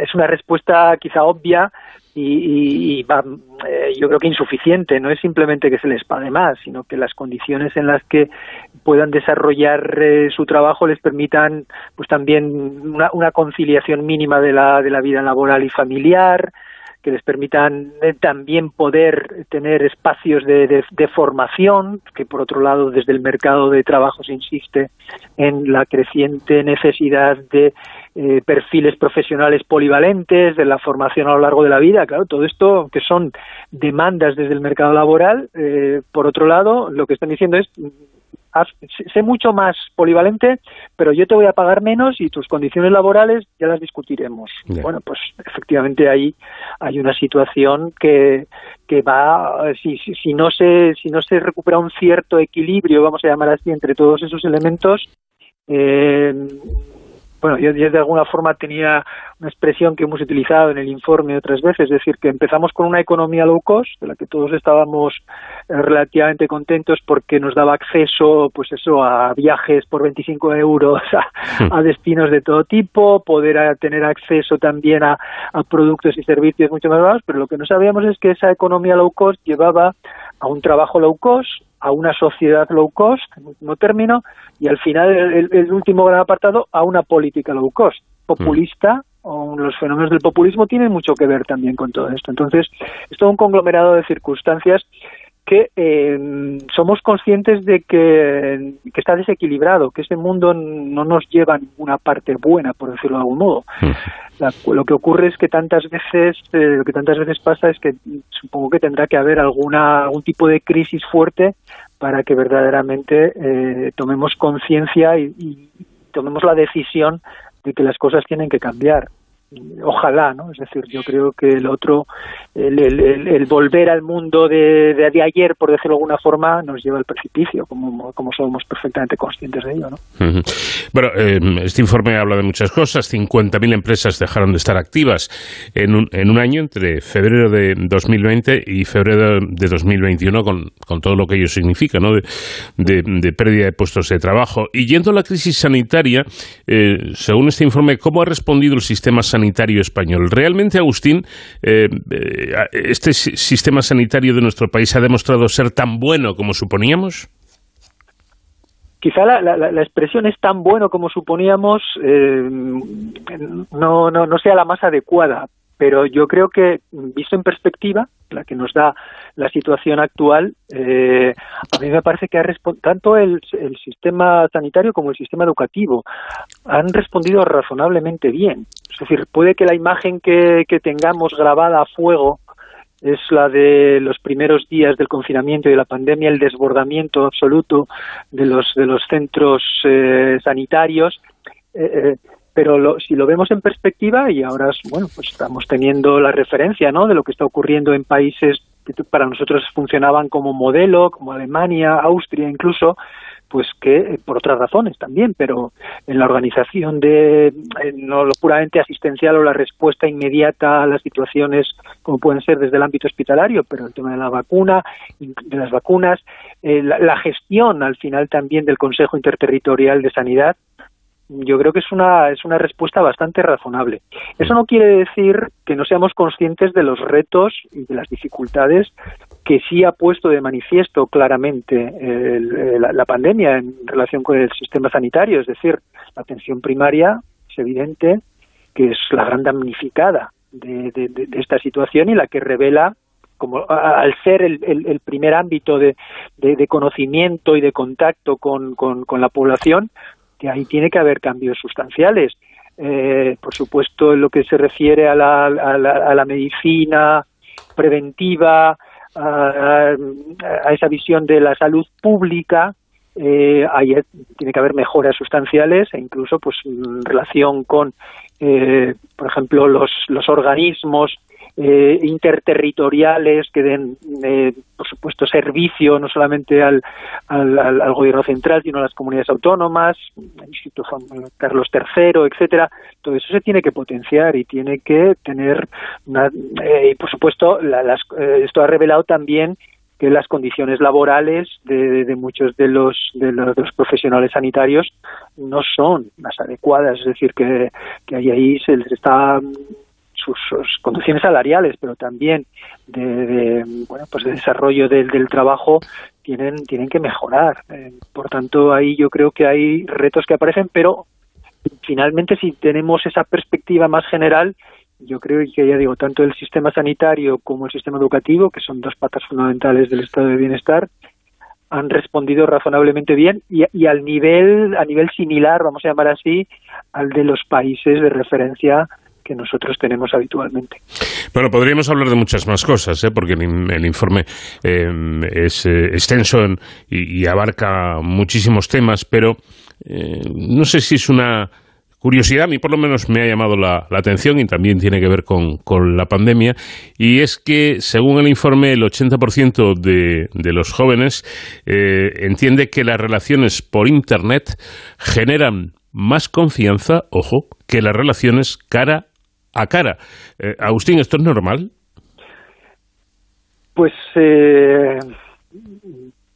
es una respuesta quizá obvia, y, eh, yo creo que insuficiente. No es simplemente que se les pague más, sino que las condiciones en las que puedan desarrollar eh, su trabajo les permitan, pues también una, conciliación mínima de la, de la vida laboral y familiar, que les permitan eh, también poder tener espacios de, de, formación, que por otro lado desde el mercado de trabajo se insiste en la creciente necesidad de eh, perfiles profesionales polivalentes, de la formación a lo largo de la vida, claro, todo esto que son demandas desde el mercado laboral, eh, por otro lado, lo que están diciendo es sé mucho más polivalente, pero yo te voy a pagar menos y tus condiciones laborales ya las discutiremos. Bueno, pues efectivamente ahí hay una situación que, que va, si, si, si, no se, si no se recupera un cierto equilibrio, vamos a llamar así, entre todos esos elementos, eh, bueno, yo, de alguna forma tenía una expresión que hemos utilizado en el informe otras veces, es decir, que empezamos con una economía low cost, de la que todos estábamos eh, relativamente contentos porque nos daba acceso, pues eso, a viajes por 25 euros a, destinos de todo tipo, poder tener acceso también a, a productos y servicios mucho más bajos, pero lo que no sabíamos es que esa economía low cost llevaba a un trabajo low cost, a una sociedad low cost, en último término, y al final, el, último gran apartado, a una política low cost, populista, o los fenómenos del populismo tienen mucho que ver también con todo esto. Entonces, es todo un conglomerado de circunstancias que eh, somos conscientes de que, está desequilibrado, que ese mundo no nos lleva a ninguna parte buena, por decirlo de algún modo. lo que ocurre es que tantas veces, eh, lo que tantas veces pasa es que supongo que tendrá que haber alguna algún tipo de crisis fuerte para que verdaderamente eh, tomemos conciencia y, tomemos la decisión de que las cosas tienen que cambiar. Ojalá, ¿no? Es decir, yo creo que el otro, el, el, volver al mundo de, de, ayer, por decirlo de alguna forma, nos lleva al precipicio, como, como somos perfectamente conscientes de ello, ¿no? Bueno, eh, este informe habla de muchas cosas. 50.000 empresas dejaron de estar activas en un, en un año, entre febrero de 2020 y febrero de 2021, con, con todo lo que ello significa, ¿no? De, de, pérdida de puestos de trabajo. Y yendo a la crisis sanitaria, eh, según este informe, ¿cómo ha respondido el sistema sanitario español? ¿Realmente, Agustín, eh, este sistema sanitario de nuestro país ha demostrado ser tan bueno como suponíamos? quizá la, la, la, expresión es tan bueno como suponíamos eh, no, no, no sea la más adecuada, pero yo creo que visto en perspectiva, la que nos da la situación actual, eh, a mí me parece que ha tanto el, el, sistema sanitario como el sistema educativo han respondido razonablemente bien. Es decir, puede que la imagen que, que tengamos grabada a fuego es la de los primeros días del confinamiento y de la pandemia, el desbordamiento absoluto de los, de los centros eh, sanitarios. Eh, eh, pero si lo vemos en perspectiva y ahora bueno pues estamos teniendo la referencia ¿no? de lo que está ocurriendo en países que para nosotros funcionaban como modelo como Alemania Austria incluso pues que eh, por otras razones también, pero en la organización de no lo puramente asistencial o la respuesta inmediata a las situaciones como pueden ser desde el ámbito hospitalario, pero el tema de la vacuna, de las vacunas, eh, la, gestión al final también del Consejo Interterritorial de Sanidad, yo creo que es una, es una respuesta bastante razonable. Eso no quiere decir que no seamos conscientes de los retos y de las dificultades que sí ha puesto de manifiesto claramente la, pandemia en relación con el sistema sanitario, es decir, la atención primaria es evidente que es la gran damnificada de, esta situación y la que revela como al ser el, primer ámbito de, conocimiento y de contacto con, la población, que ahí tiene que haber cambios sustanciales. Eh, por supuesto, en lo que se refiere a la, a la medicina preventiva, a, esa visión de la salud pública, eh, ahí tiene que haber mejoras sustanciales e incluso pues en relación con, eh, por ejemplo, los, los organismos eh, interterritoriales que den, eh, por supuesto, servicio no solamente al, al, al, gobierno central, sino a las comunidades autónomas, el Instituto Carlos III, etcétera. Todo eso se tiene que potenciar y tiene que tener, una, eh, y por supuesto, las, eh, esto ha revelado también que las condiciones laborales de, de, muchos de los, de los, de los profesionales sanitarios no son las adecuadas, es decir, que, que ahí, ahí se les está sus, condiciones salariales, pero también de, bueno, pues de desarrollo del, trabajo tienen, tienen que mejorar. Eh, por tanto, ahí yo creo que hay retos que aparecen, pero finalmente si tenemos esa perspectiva más general, yo creo que ya digo, tanto el sistema sanitario como el sistema educativo, que son dos patas fundamentales del estado de bienestar, han respondido razonablemente bien y, y, al nivel a nivel similar, vamos a llamar así, al de los países de referencia que nosotros tenemos habitualmente. Bueno, podríamos hablar de muchas más cosas, ¿eh? porque el, informe eh, es eh, extenso y, abarca muchísimos temas, pero no sé si es una curiosidad, a mí por lo menos me ha llamado la, atención y también tiene que ver con, la pandemia, y es que, según el informe, el 80% de, de los jóvenes entiende que las relaciones por Internet generan más confianza, ojo, que las relaciones cara a cara. Eh, Agustín, ¿esto es normal? Pues eh,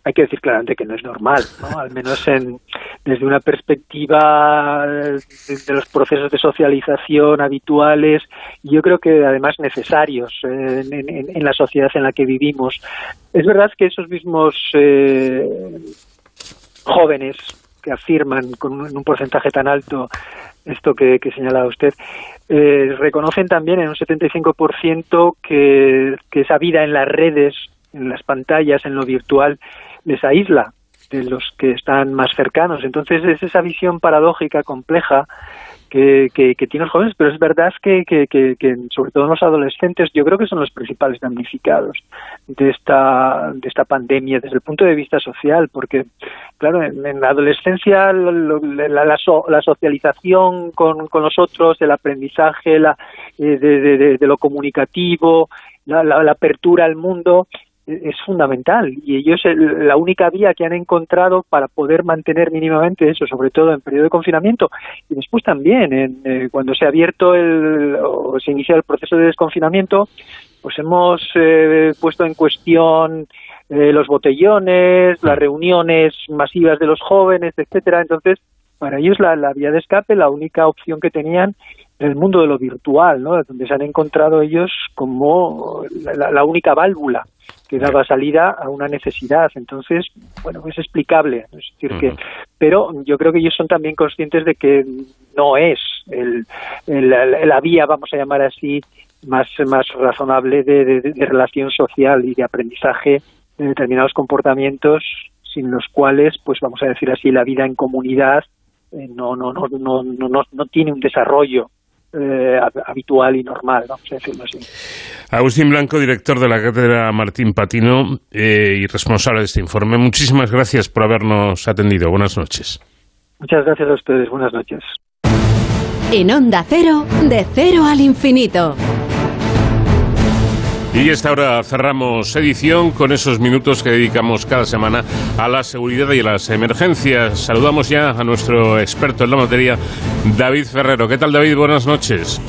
hay que decir claramente que no es normal, ¿no? al menos en, desde una perspectiva de, los procesos de socialización habituales, yo creo que además necesarios eh, en, la sociedad en la que vivimos. Es verdad que esos mismos jóvenes que afirman con un porcentaje tan alto esto que, que señalaba usted, eh, reconocen también en un 75% que, que esa vida en las redes, en las pantallas, en lo virtual, les aísla de los que están más cercanos. Entonces es esa visión paradójica, compleja, que, tienen los jóvenes, pero es verdad que, que, sobre todo los adolescentes, yo creo que son los principales damnificados de esta, de esta pandemia desde el punto de vista social, porque, claro, en, la adolescencia la, la, socialización con, con los otros, el aprendizaje la, eh, de, de, lo comunicativo, la, la, apertura al mundo, es fundamental y ellos la única vía que han encontrado para poder mantener mínimamente eso, sobre todo en periodo de confinamiento y después también en, eh, cuando se ha abierto el o se inicia el proceso de desconfinamiento, pues hemos eh, puesto en cuestión eh, los botellones, las reuniones masivas de los jóvenes, etcétera. Entonces, para ellos la, la vía de escape, la única opción que tenían en el mundo de lo virtual, ¿no? donde se han encontrado ellos como la única válvula que daba salida a una necesidad. Entonces, bueno, es explicable. Es decir, que, pero yo creo que ellos son también conscientes de que no es el, la vía, vamos a llamar así, más, más razonable de, relación social y de aprendizaje de determinados comportamientos sin los cuales, pues vamos a decir así, la vida en comunidad eh, no, no, no, no, no, no tiene un desarrollo eh, habitual y normal, vamos a decirlo así. Agustín Blanco, director de la cátedra Martín Patino eh, y responsable de este informe. Muchísimas gracias por habernos atendido. Buenas noches. Muchas gracias a ustedes. Buenas noches. En Onda Cero, de cero al infinito. Y esta hora cerramos edición con esos minutos que dedicamos cada semana a la seguridad y a las emergencias. Saludamos ya a nuestro experto en la materia, David Ferrero. ¿Qué tal, David? Buenas noches.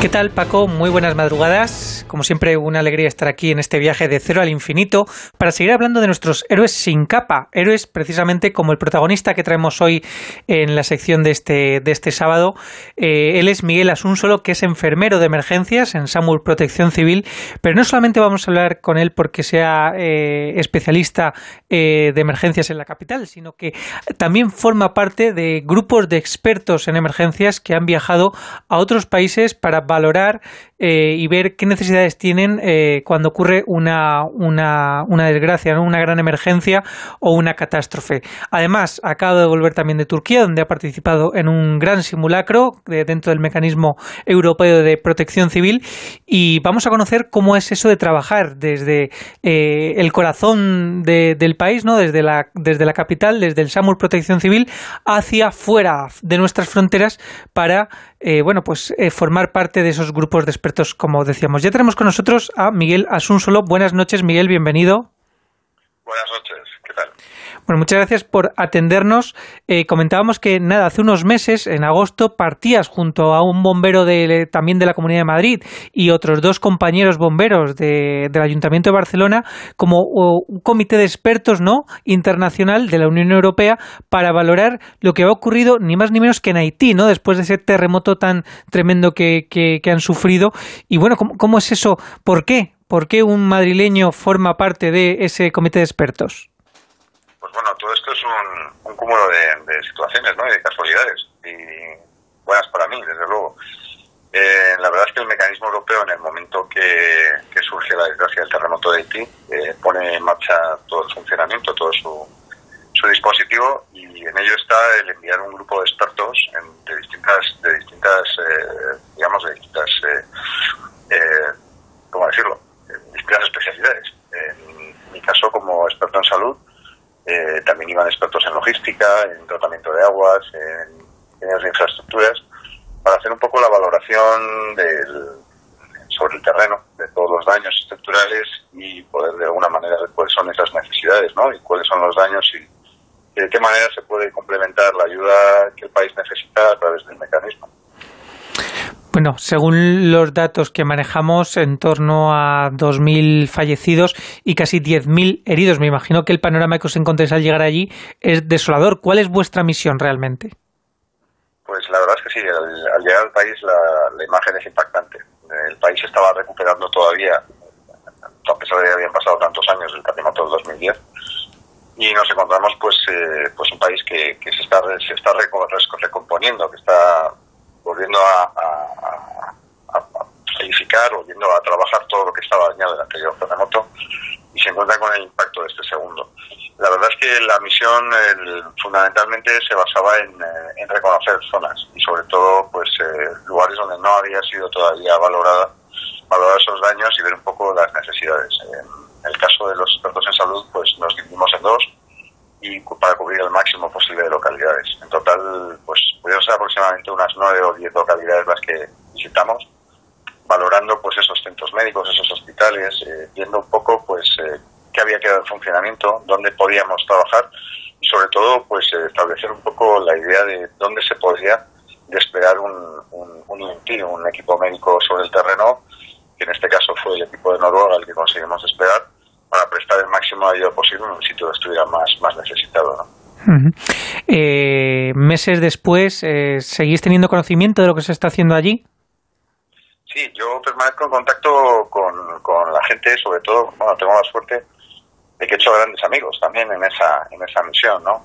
¿Qué tal, Paco? Muy buenas madrugadas. Como siempre, una alegría estar aquí en este viaje de cero al infinito para seguir hablando de nuestros héroes sin capa. Héroes precisamente como el protagonista que traemos hoy en la sección de este, de este sábado. Eh, él es Miguel Asunsolo, que es enfermero de emergencias en SAMUR Protección Civil. Pero no solamente vamos a hablar con él porque sea eh, especialista eh, de emergencias en la capital, sino que también forma parte de grupos de expertos en emergencias que han viajado a otros países para valorar eh, y ver qué necesidades tienen eh, cuando ocurre una, una, una desgracia, una gran emergencia o una catástrofe. Además, acabo de volver también de Turquía, donde ha participado en un gran simulacro dentro del mecanismo europeo de protección civil y vamos a conocer cómo es eso de trabajar desde eh, el corazón del país, ¿no? desde, la, desde la capital, desde el SAMUR Protección Civil, hacia fuera de nuestras fronteras para bueno, pues, formar parte de esos grupos de expertos, como decíamos. Ya tenemos con nosotros a Miguel Asunsolo. Buenas noches, Miguel, bienvenido. Buenas noches. Bueno, muchas gracias por atendernos. Eh, comentábamos que nada, hace unos meses, en agosto, partías junto a un bombero de, también de la Comunidad de Madrid y otros dos compañeros bomberos del Ayuntamiento de Barcelona como un comité de expertos no internacional de la Unión Europea para valorar lo que ha ocurrido ni más ni menos que en Haití, ¿no? Después de ese terremoto tan tremendo que, que, han sufrido. Y bueno, ¿cómo, ¿cómo es eso? ¿Por qué? ¿Por qué un madrileño forma parte de ese comité de expertos? Pues bueno, todo esto es un, cúmulo de, situaciones ¿no? y de casualidades, y buenas para mí, desde luego. Eh, la verdad es que el mecanismo europeo, en el momento que, surge la desgracia del terremoto de Haití, eh, pone en marcha todo el funcionamiento, todo su, dispositivo, y en ello está el enviar un grupo de expertos de distintas, de distintas eh, digamos, de distintas, ¿cómo decirlo?, distintas especialidades. En mi caso, como experto en salud, eh, también iban expertos en logística, en tratamiento de aguas, en, en infraestructuras, para hacer un poco la valoración del, sobre el terreno de todos los daños estructurales y poder de alguna manera ver cuáles son esas necesidades ¿no? y cuáles son los daños y, de qué manera se puede complementar la ayuda que el país necesita a través del mecanismo. Bueno, según los datos que manejamos, en torno a 2.000 fallecidos y casi 10.000 heridos. Me imagino que el panorama que os encontréis al llegar allí es desolador. ¿Cuál es vuestra misión realmente? Pues la verdad es que sí, al, llegar al país la, imagen es impactante. El país estaba recuperando todavía, a pesar de que habían pasado tantos años del terremoto del 2010, y nos encontramos pues eh, pues un país que, se está se está recomponiendo, que está volviendo a, a, edificar, volviendo a trabajar todo lo que estaba dañado en el anterior terremoto y se encuentra con el impacto de este segundo. La verdad es que la misión fundamentalmente se basaba en, eh, en, reconocer zonas y sobre todo pues lugares donde no había sido todavía valorada valorar esos daños y ver un poco las necesidades. En el caso de los expertos en salud, pues nos dividimos en dos y para cubrir el máximo posible de localidades. En total, pues pudieron ser aproximadamente unas nueve o diez localidades las que visitamos, valorando pues esos centros médicos, esos hospitales, eh, viendo un poco pues eh, qué había quedado en funcionamiento, dónde podíamos trabajar y sobre todo pues eh, establecer un poco la idea de dónde se podría desplegar un, un, un, un equipo médico sobre el terreno que en este caso fue el equipo de Noruega el que conseguimos esperar, para prestar el máximo ayuda posible en un sitio que estuviera más, más necesitado. ¿no? eh, meses después, eh, ¿seguís teniendo conocimiento de lo que se está haciendo allí? Sí, yo permanezco en contacto con, con la gente, sobre todo, bueno, tengo la suerte de que he hecho grandes amigos también en esa, en esa misión, ¿no?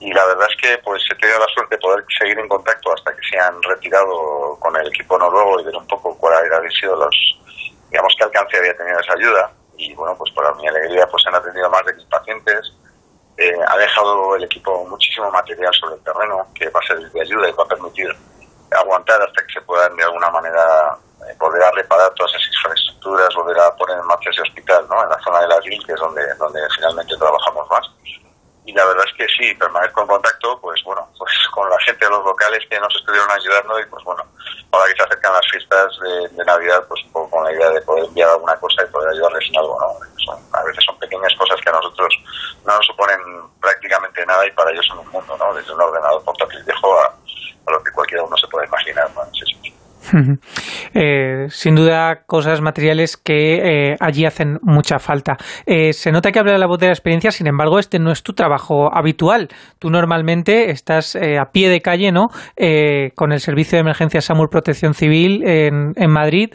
Y la verdad es que pues he tenido la suerte de poder seguir en contacto hasta que se han retirado con el equipo noruego y ver un poco cuáles habían sido los, digamos, qué alcance había tenido esa ayuda. Y bueno, pues para mi alegría pues han atendido más de mil pacientes. Eh, ha dejado el equipo muchísimo material sobre el terreno que va a ser de ayuda y va a permitir aguantar hasta que se puedan de alguna manera eh, volver a reparar todas esas infraestructuras, volver a poner en marcha ese hospital, ¿no? En la zona de las que es donde, donde finalmente trabajamos más. Y la verdad es que sí, permanezco en contacto, pues bueno, pues con la gente de los locales que nos estuvieron ayudando y pues bueno, ahora que se acercan las fiestas de, Navidad, pues un poco con la idea de poder enviar alguna cosa y poder ayudarles en algo, ¿no? a veces son pequeñas cosas que a nosotros no nos suponen prácticamente nada y para ellos son un mundo, ¿no? Desde un ordenador portátil viejo a, a lo que cualquiera uno se puede imaginar, ¿no? Eh, sin duda, cosas materiales que eh, allí hacen mucha falta. Eh, se nota que habla la voz de la experiencia, sin embargo, este no es tu trabajo habitual. Tú normalmente estás a pie de calle, ¿no? con el Servicio de Emergencia SAMUR Protección Civil en, Madrid.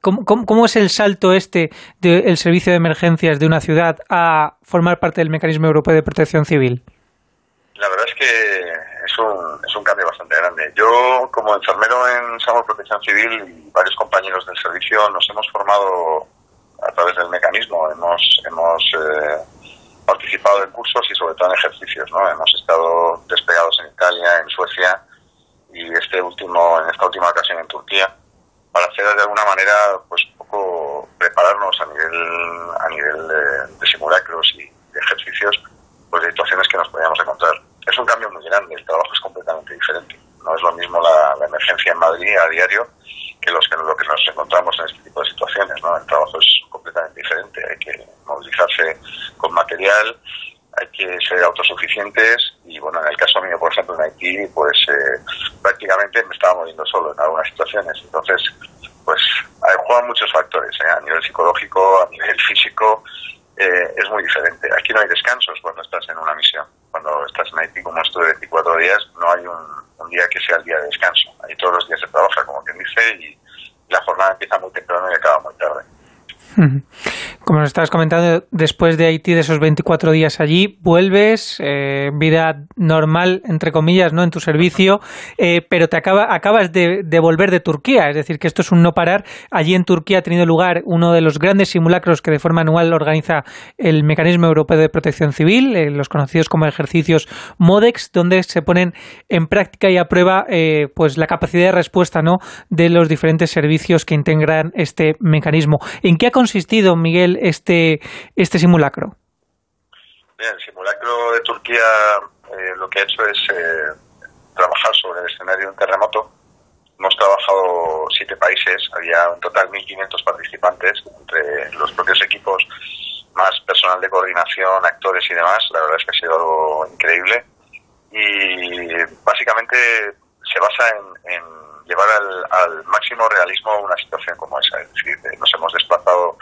¿cómo, es el salto este del Servicio de Emergencias de una ciudad a formar parte del Mecanismo Europeo de Protección Civil? La verdad es que un, es un cambio bastante grande. Yo, como enfermero en Salud Protección Civil y varios compañeros del servicio, nos hemos formado a través del mecanismo. Hemos, hemos eh, participado en cursos y sobre todo en ejercicios. ¿no? Hemos estado desplegados en Italia, en Suecia y este último, en esta última ocasión en Turquía para hacer de alguna manera pues un poco prepararnos a nivel a nivel de, de simulacros y de ejercicios pues de situaciones que nos podíamos encontrar es un cambio muy grande, el trabajo es completamente diferente. No es lo mismo la, emergencia en Madrid a diario que los que lo que nos encontramos en este tipo de situaciones, ¿no? El trabajo es completamente diferente, hay que movilizarse con material, hay que ser autosuficientes y bueno, en el caso mío, por ejemplo, en Haití, pues eh, prácticamente me estaba moviendo solo en algunas situaciones. Entonces, pues juegan muchos factores, ¿eh? a nivel psicológico, a nivel físico, eh, es muy diferente. Aquí no hay descansos cuando estás en una misión. Cuando estás en Haití, como estuve 24 días, no hay un, día que sea el día de descanso. Ahí todos los días se trabaja, como quien dice, y la jornada empieza muy temprano y acaba muy tarde. Como nos estabas comentando, después de Haití, de esos 24 días allí, vuelves, eh, vida normal, entre comillas, ¿no? En tu servicio, eh, pero te acaba, acabas de, volver de Turquía, es decir, que esto es un no parar. Allí en Turquía ha tenido lugar uno de los grandes simulacros que de forma anual organiza el Mecanismo Europeo de Protección Civil, eh, los conocidos como ejercicios MODEX, donde se ponen en práctica y a prueba pues la capacidad de respuesta, ¿no? De los diferentes servicios que integran este mecanismo. ¿En qué ha consistido, Miguel, este, este simulacro? Bien, el simulacro de Turquía eh, lo que ha hecho es eh, trabajar sobre el escenario de un terremoto. Hemos trabajado siete países, había un total 1.500 participantes, entre los propios equipos, más personal de coordinación, actores y demás. La verdad es que ha sido algo increíble. Y básicamente se basa en llevar al, máximo realismo una situación como esa. Es decir, eh, nos hemos desplazado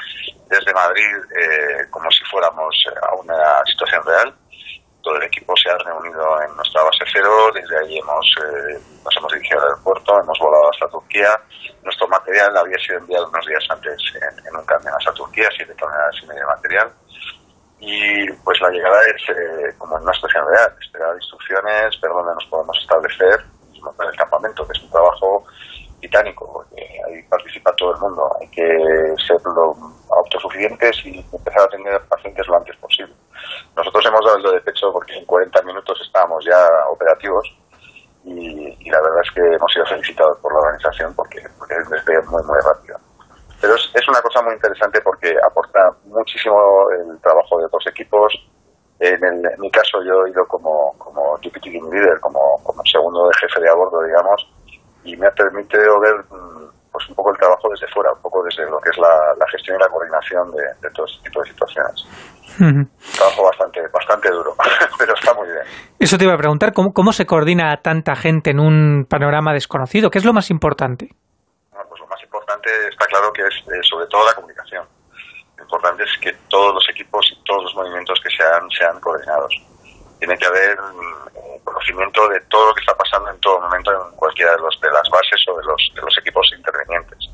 desde Madrid eh, como si fuéramos eh, a una situación real. Todo el equipo se ha reunido en nuestra base cero, desde ahí hemos, nos hemos dirigido al aeropuerto, hemos volado hasta Turquía. Nuestro material había sido enviado unos días antes en, un camión hasta Turquía, siete toneladas y medio de material. Y pues la llegada es como en una situación real, esperar instrucciones, ver dónde nos podemos establecer montar el campamento, que es un trabajo titánico, porque ahí participa todo el mundo. Hay que ser autosuficientes y empezar a atender pacientes lo antes posible. Nosotros hemos dado el de pecho porque en 40 minutos estábamos ya operativos y, la verdad es que hemos sido felicitados por la organización porque, porque es muy, muy rápido. Pero es, es una cosa muy interesante porque aporta muchísimo el trabajo de otros equipos. En, mi caso yo he ido como, como deputy team leader, como, como segundo de jefe de a bordo, digamos, y me ha permitido ver mm, pues un poco el trabajo desde fuera, un poco desde lo que es la, la gestión y la coordinación de, de todo este tipo de situaciones. Trabajo bastante, bastante duro, pero está muy bien. Eso te iba a preguntar, ¿cómo, ¿cómo se coordina a tanta gente en un panorama desconocido? ¿Qué es lo más importante? pues lo más importante está claro que es eh, sobre todo la comunicación. Importante es que todos los equipos y todos los movimientos que sean sean coordinados. Tiene que haber mm, conocimiento de todo lo que está pasando en todo momento en cualquiera de, los, de las bases o de los, de los equipos intervenientes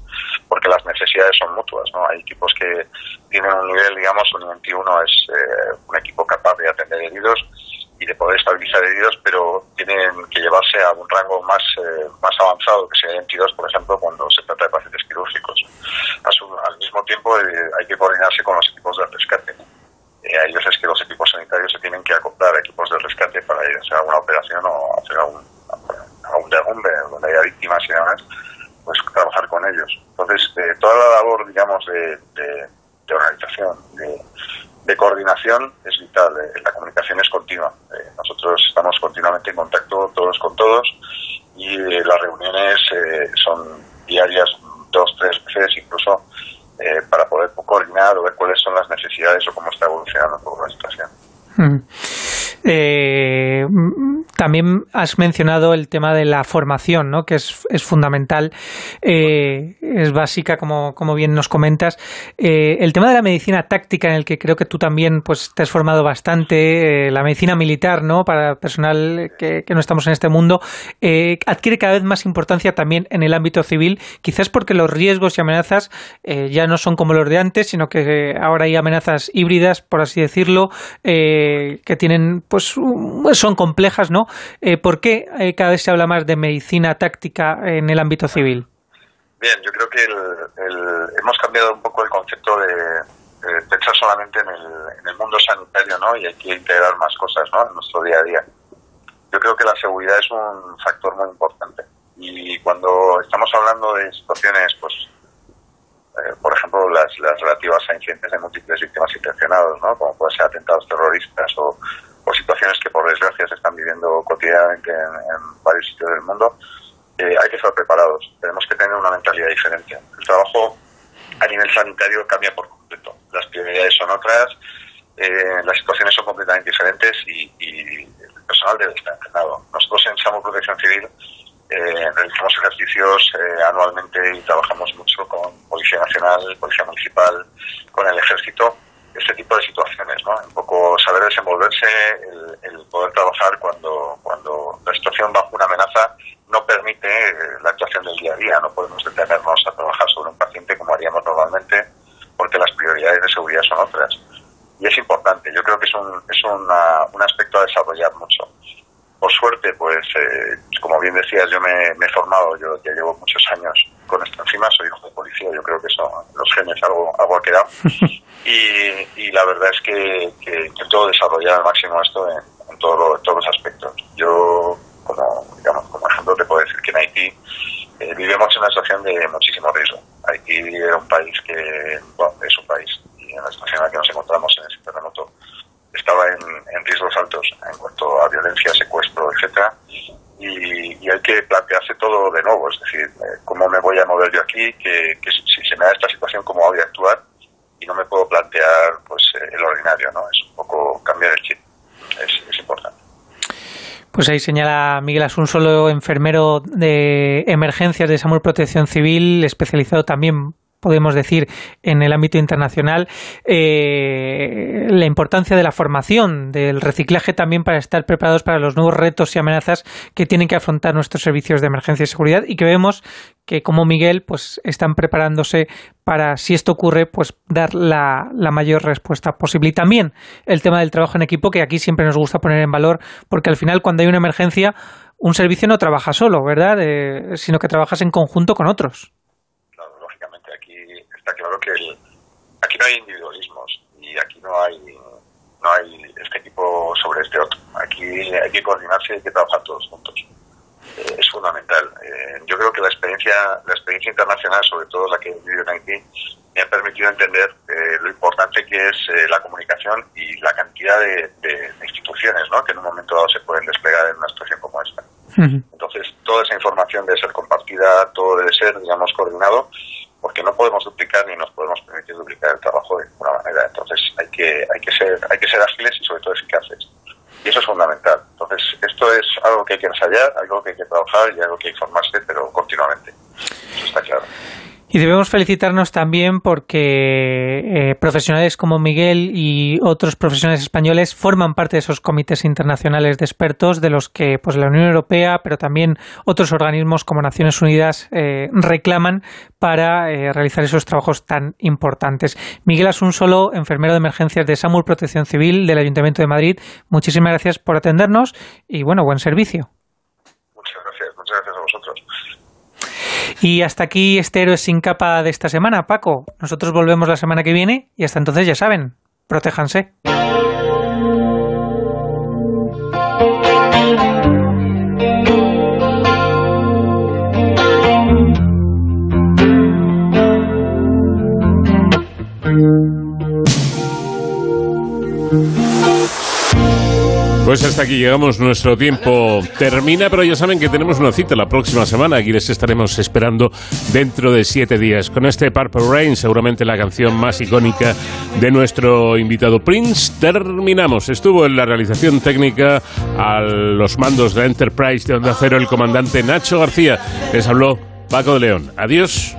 porque las necesidades son mutuas, ¿no? Hay equipos que tienen un nivel, digamos, un 21 es eh, un equipo capaz de atender heridos y de poder estabilizar heridos, pero tienen que llevarse a un rango más, eh, más avanzado, que sea 22, por ejemplo, cuando se trata de pacientes quirúrgicos. al mismo tiempo, eh, hay que coordinarse con los equipos de rescate. hay veces que los equipos sanitarios se tienen que acoplar a equipos de rescate para ir a hacer alguna operación o hacer algún, algún derrumbe donde haya víctimas y demás pues trabajar con ellos. Entonces, eh, toda la labor, digamos, de, de, organización, de, coordinación es vital. Eh, la comunicación es continua. Eh, nosotros estamos continuamente en contacto todos con todos y las reuniones son diarias dos, tres veces incluso para poder coordinar o ver cuáles son las necesidades o cómo está evolucionando la situación. Mm. Eh, también has mencionado el tema de la formación, ¿no? que es, fundamental, eh, es básica, como, como, bien nos comentas. Eh, el tema de la medicina táctica, en el que creo que tú también pues, te has formado bastante, eh, la medicina militar, ¿no? para personal que, que no estamos en este mundo, eh, adquiere cada vez más importancia también en el ámbito civil, quizás porque los riesgos y amenazas ya no son como los de antes, sino que ahora hay amenazas híbridas, por así decirlo, que tienen pues son complejas, ¿no? Eh, ¿Por qué eh, cada vez se habla más de medicina táctica en el ámbito civil? Bien, yo creo que hemos cambiado un poco el concepto de, pensar solamente en el, mundo sanitario, ¿no? Y hay que integrar más cosas, ¿no? En nuestro día a día. Yo creo que la seguridad es un factor muy importante. Y cuando estamos hablando de situaciones, pues, eh, por ejemplo, las, las relativas a incidentes de múltiples víctimas intencionados, ¿no? Como pueden ser atentados terroristas o por situaciones que por desgracia se están viviendo cotidianamente en, varios sitios del mundo, eh, hay que estar preparados. Tenemos que tener una mentalidad diferente. El trabajo a nivel sanitario cambia por completo. Las prioridades son otras, eh, las situaciones son completamente diferentes y, el personal debe estar entrenado. Nosotros en SAMU Protección Civil eh, realizamos ejercicios anualmente y trabajamos mucho con Policía Nacional, Policía Municipal, con el Ejército este tipo de situaciones, ¿no? Un poco saber desenvolverse, el, poder trabajar cuando, cuando la situación bajo una amenaza no permite eh, la actuación del día a día. No podemos detenernos a trabajar sobre un paciente como haríamos normalmente porque las prioridades de seguridad son otras. Y es importante, yo creo que es un, es un aspecto a desarrollar mucho. Por suerte, pues, eh, como bien decías, yo me, he formado, yo ya llevo muchos años con esto encima, soy hijo de policía, yo creo que eso, los genes algo, algo ha quedado. y, la verdad es que, que, intento desarrollar al máximo esto en, todos los aspectos. Yo, como, digamos, como ejemplo, te puedo decir que en Haití eh, vivimos en una situación de muchísimo riesgo. Haití es un país que, bueno, es un país, y en la situación en la que nos encontramos en ese terremoto, estaba en, riesgos altos en cuanto a violencia, secuestro, etcétera. Y, hay que plantearse todo de nuevo, es decir, eh, cómo me voy a mover yo aquí, que, si se me da esta situación, cómo voy a actuar, y no me puedo plantear pues eh, el ordinario, ¿no? Es un poco cambiar el chip, es, importante. Pues ahí señala Miguel solo enfermero de emergencias de SAMUR Protección Civil, especializado también podemos decir, en el ámbito internacional, eh, la importancia de la formación, del reciclaje también para estar preparados para los nuevos retos y amenazas que tienen que afrontar nuestros servicios de emergencia y seguridad y que vemos que como Miguel pues están preparándose para si esto ocurre pues dar la, mayor respuesta posible. Y también el tema del trabajo en equipo que aquí siempre nos gusta poner en valor porque al final cuando hay una emergencia un servicio no trabaja solo verdad eh, sino que trabajas en conjunto con otros que aquí no hay individualismos y aquí no hay no hay este equipo sobre este otro. Aquí hay que coordinarse y hay que trabajar todos juntos. eh, es fundamental. Eh, yo creo que la experiencia, la experiencia internacional, sobre todo la que he vivido en Haití, me ha permitido entender eh, lo importante que es la comunicación y la cantidad de, instituciones ¿no? que en un momento dado se pueden desplegar en una situación como esta. Entonces, toda esa información debe ser compartida, todo debe ser, digamos, coordinado, porque no podemos duplicar ni nos podemos permitir duplicar el trabajo de ninguna manera. Entonces, hay que, hay que ser, hay que ser ágiles y sobre todo eficaces. Y eso es fundamental. Entonces, esto es algo que hay que ensayar, algo que hay que trabajar y algo que hay que informarse, pero continuamente. Eso está claro. Y debemos felicitarnos también porque eh, profesionales como Miguel y otros profesionales españoles forman parte de esos comités internacionales de expertos de los que pues, la Unión Europea, pero también otros organismos como Naciones Unidas eh, reclaman para eh, realizar esos trabajos tan importantes. Miguel Asunsolo, enfermero de emergencias de SAMUR Protección Civil del Ayuntamiento de Madrid, muchísimas gracias por atendernos y bueno, buen servicio. Muchas gracias, muchas gracias a vosotros. Y hasta aquí este héroe sin capa de esta semana, Paco. Nosotros volvemos la semana que viene y hasta entonces ya saben, protéjanse. Pues hasta aquí llegamos, nuestro tiempo termina, pero ya saben que tenemos una cita la próxima semana, aquí les estaremos esperando dentro de siete días con este Purple Rain, seguramente la canción más icónica de nuestro invitado Prince. Terminamos, estuvo en la realización técnica a los mandos de Enterprise de Onda Cero el comandante Nacho García, les habló Paco de León. Adiós.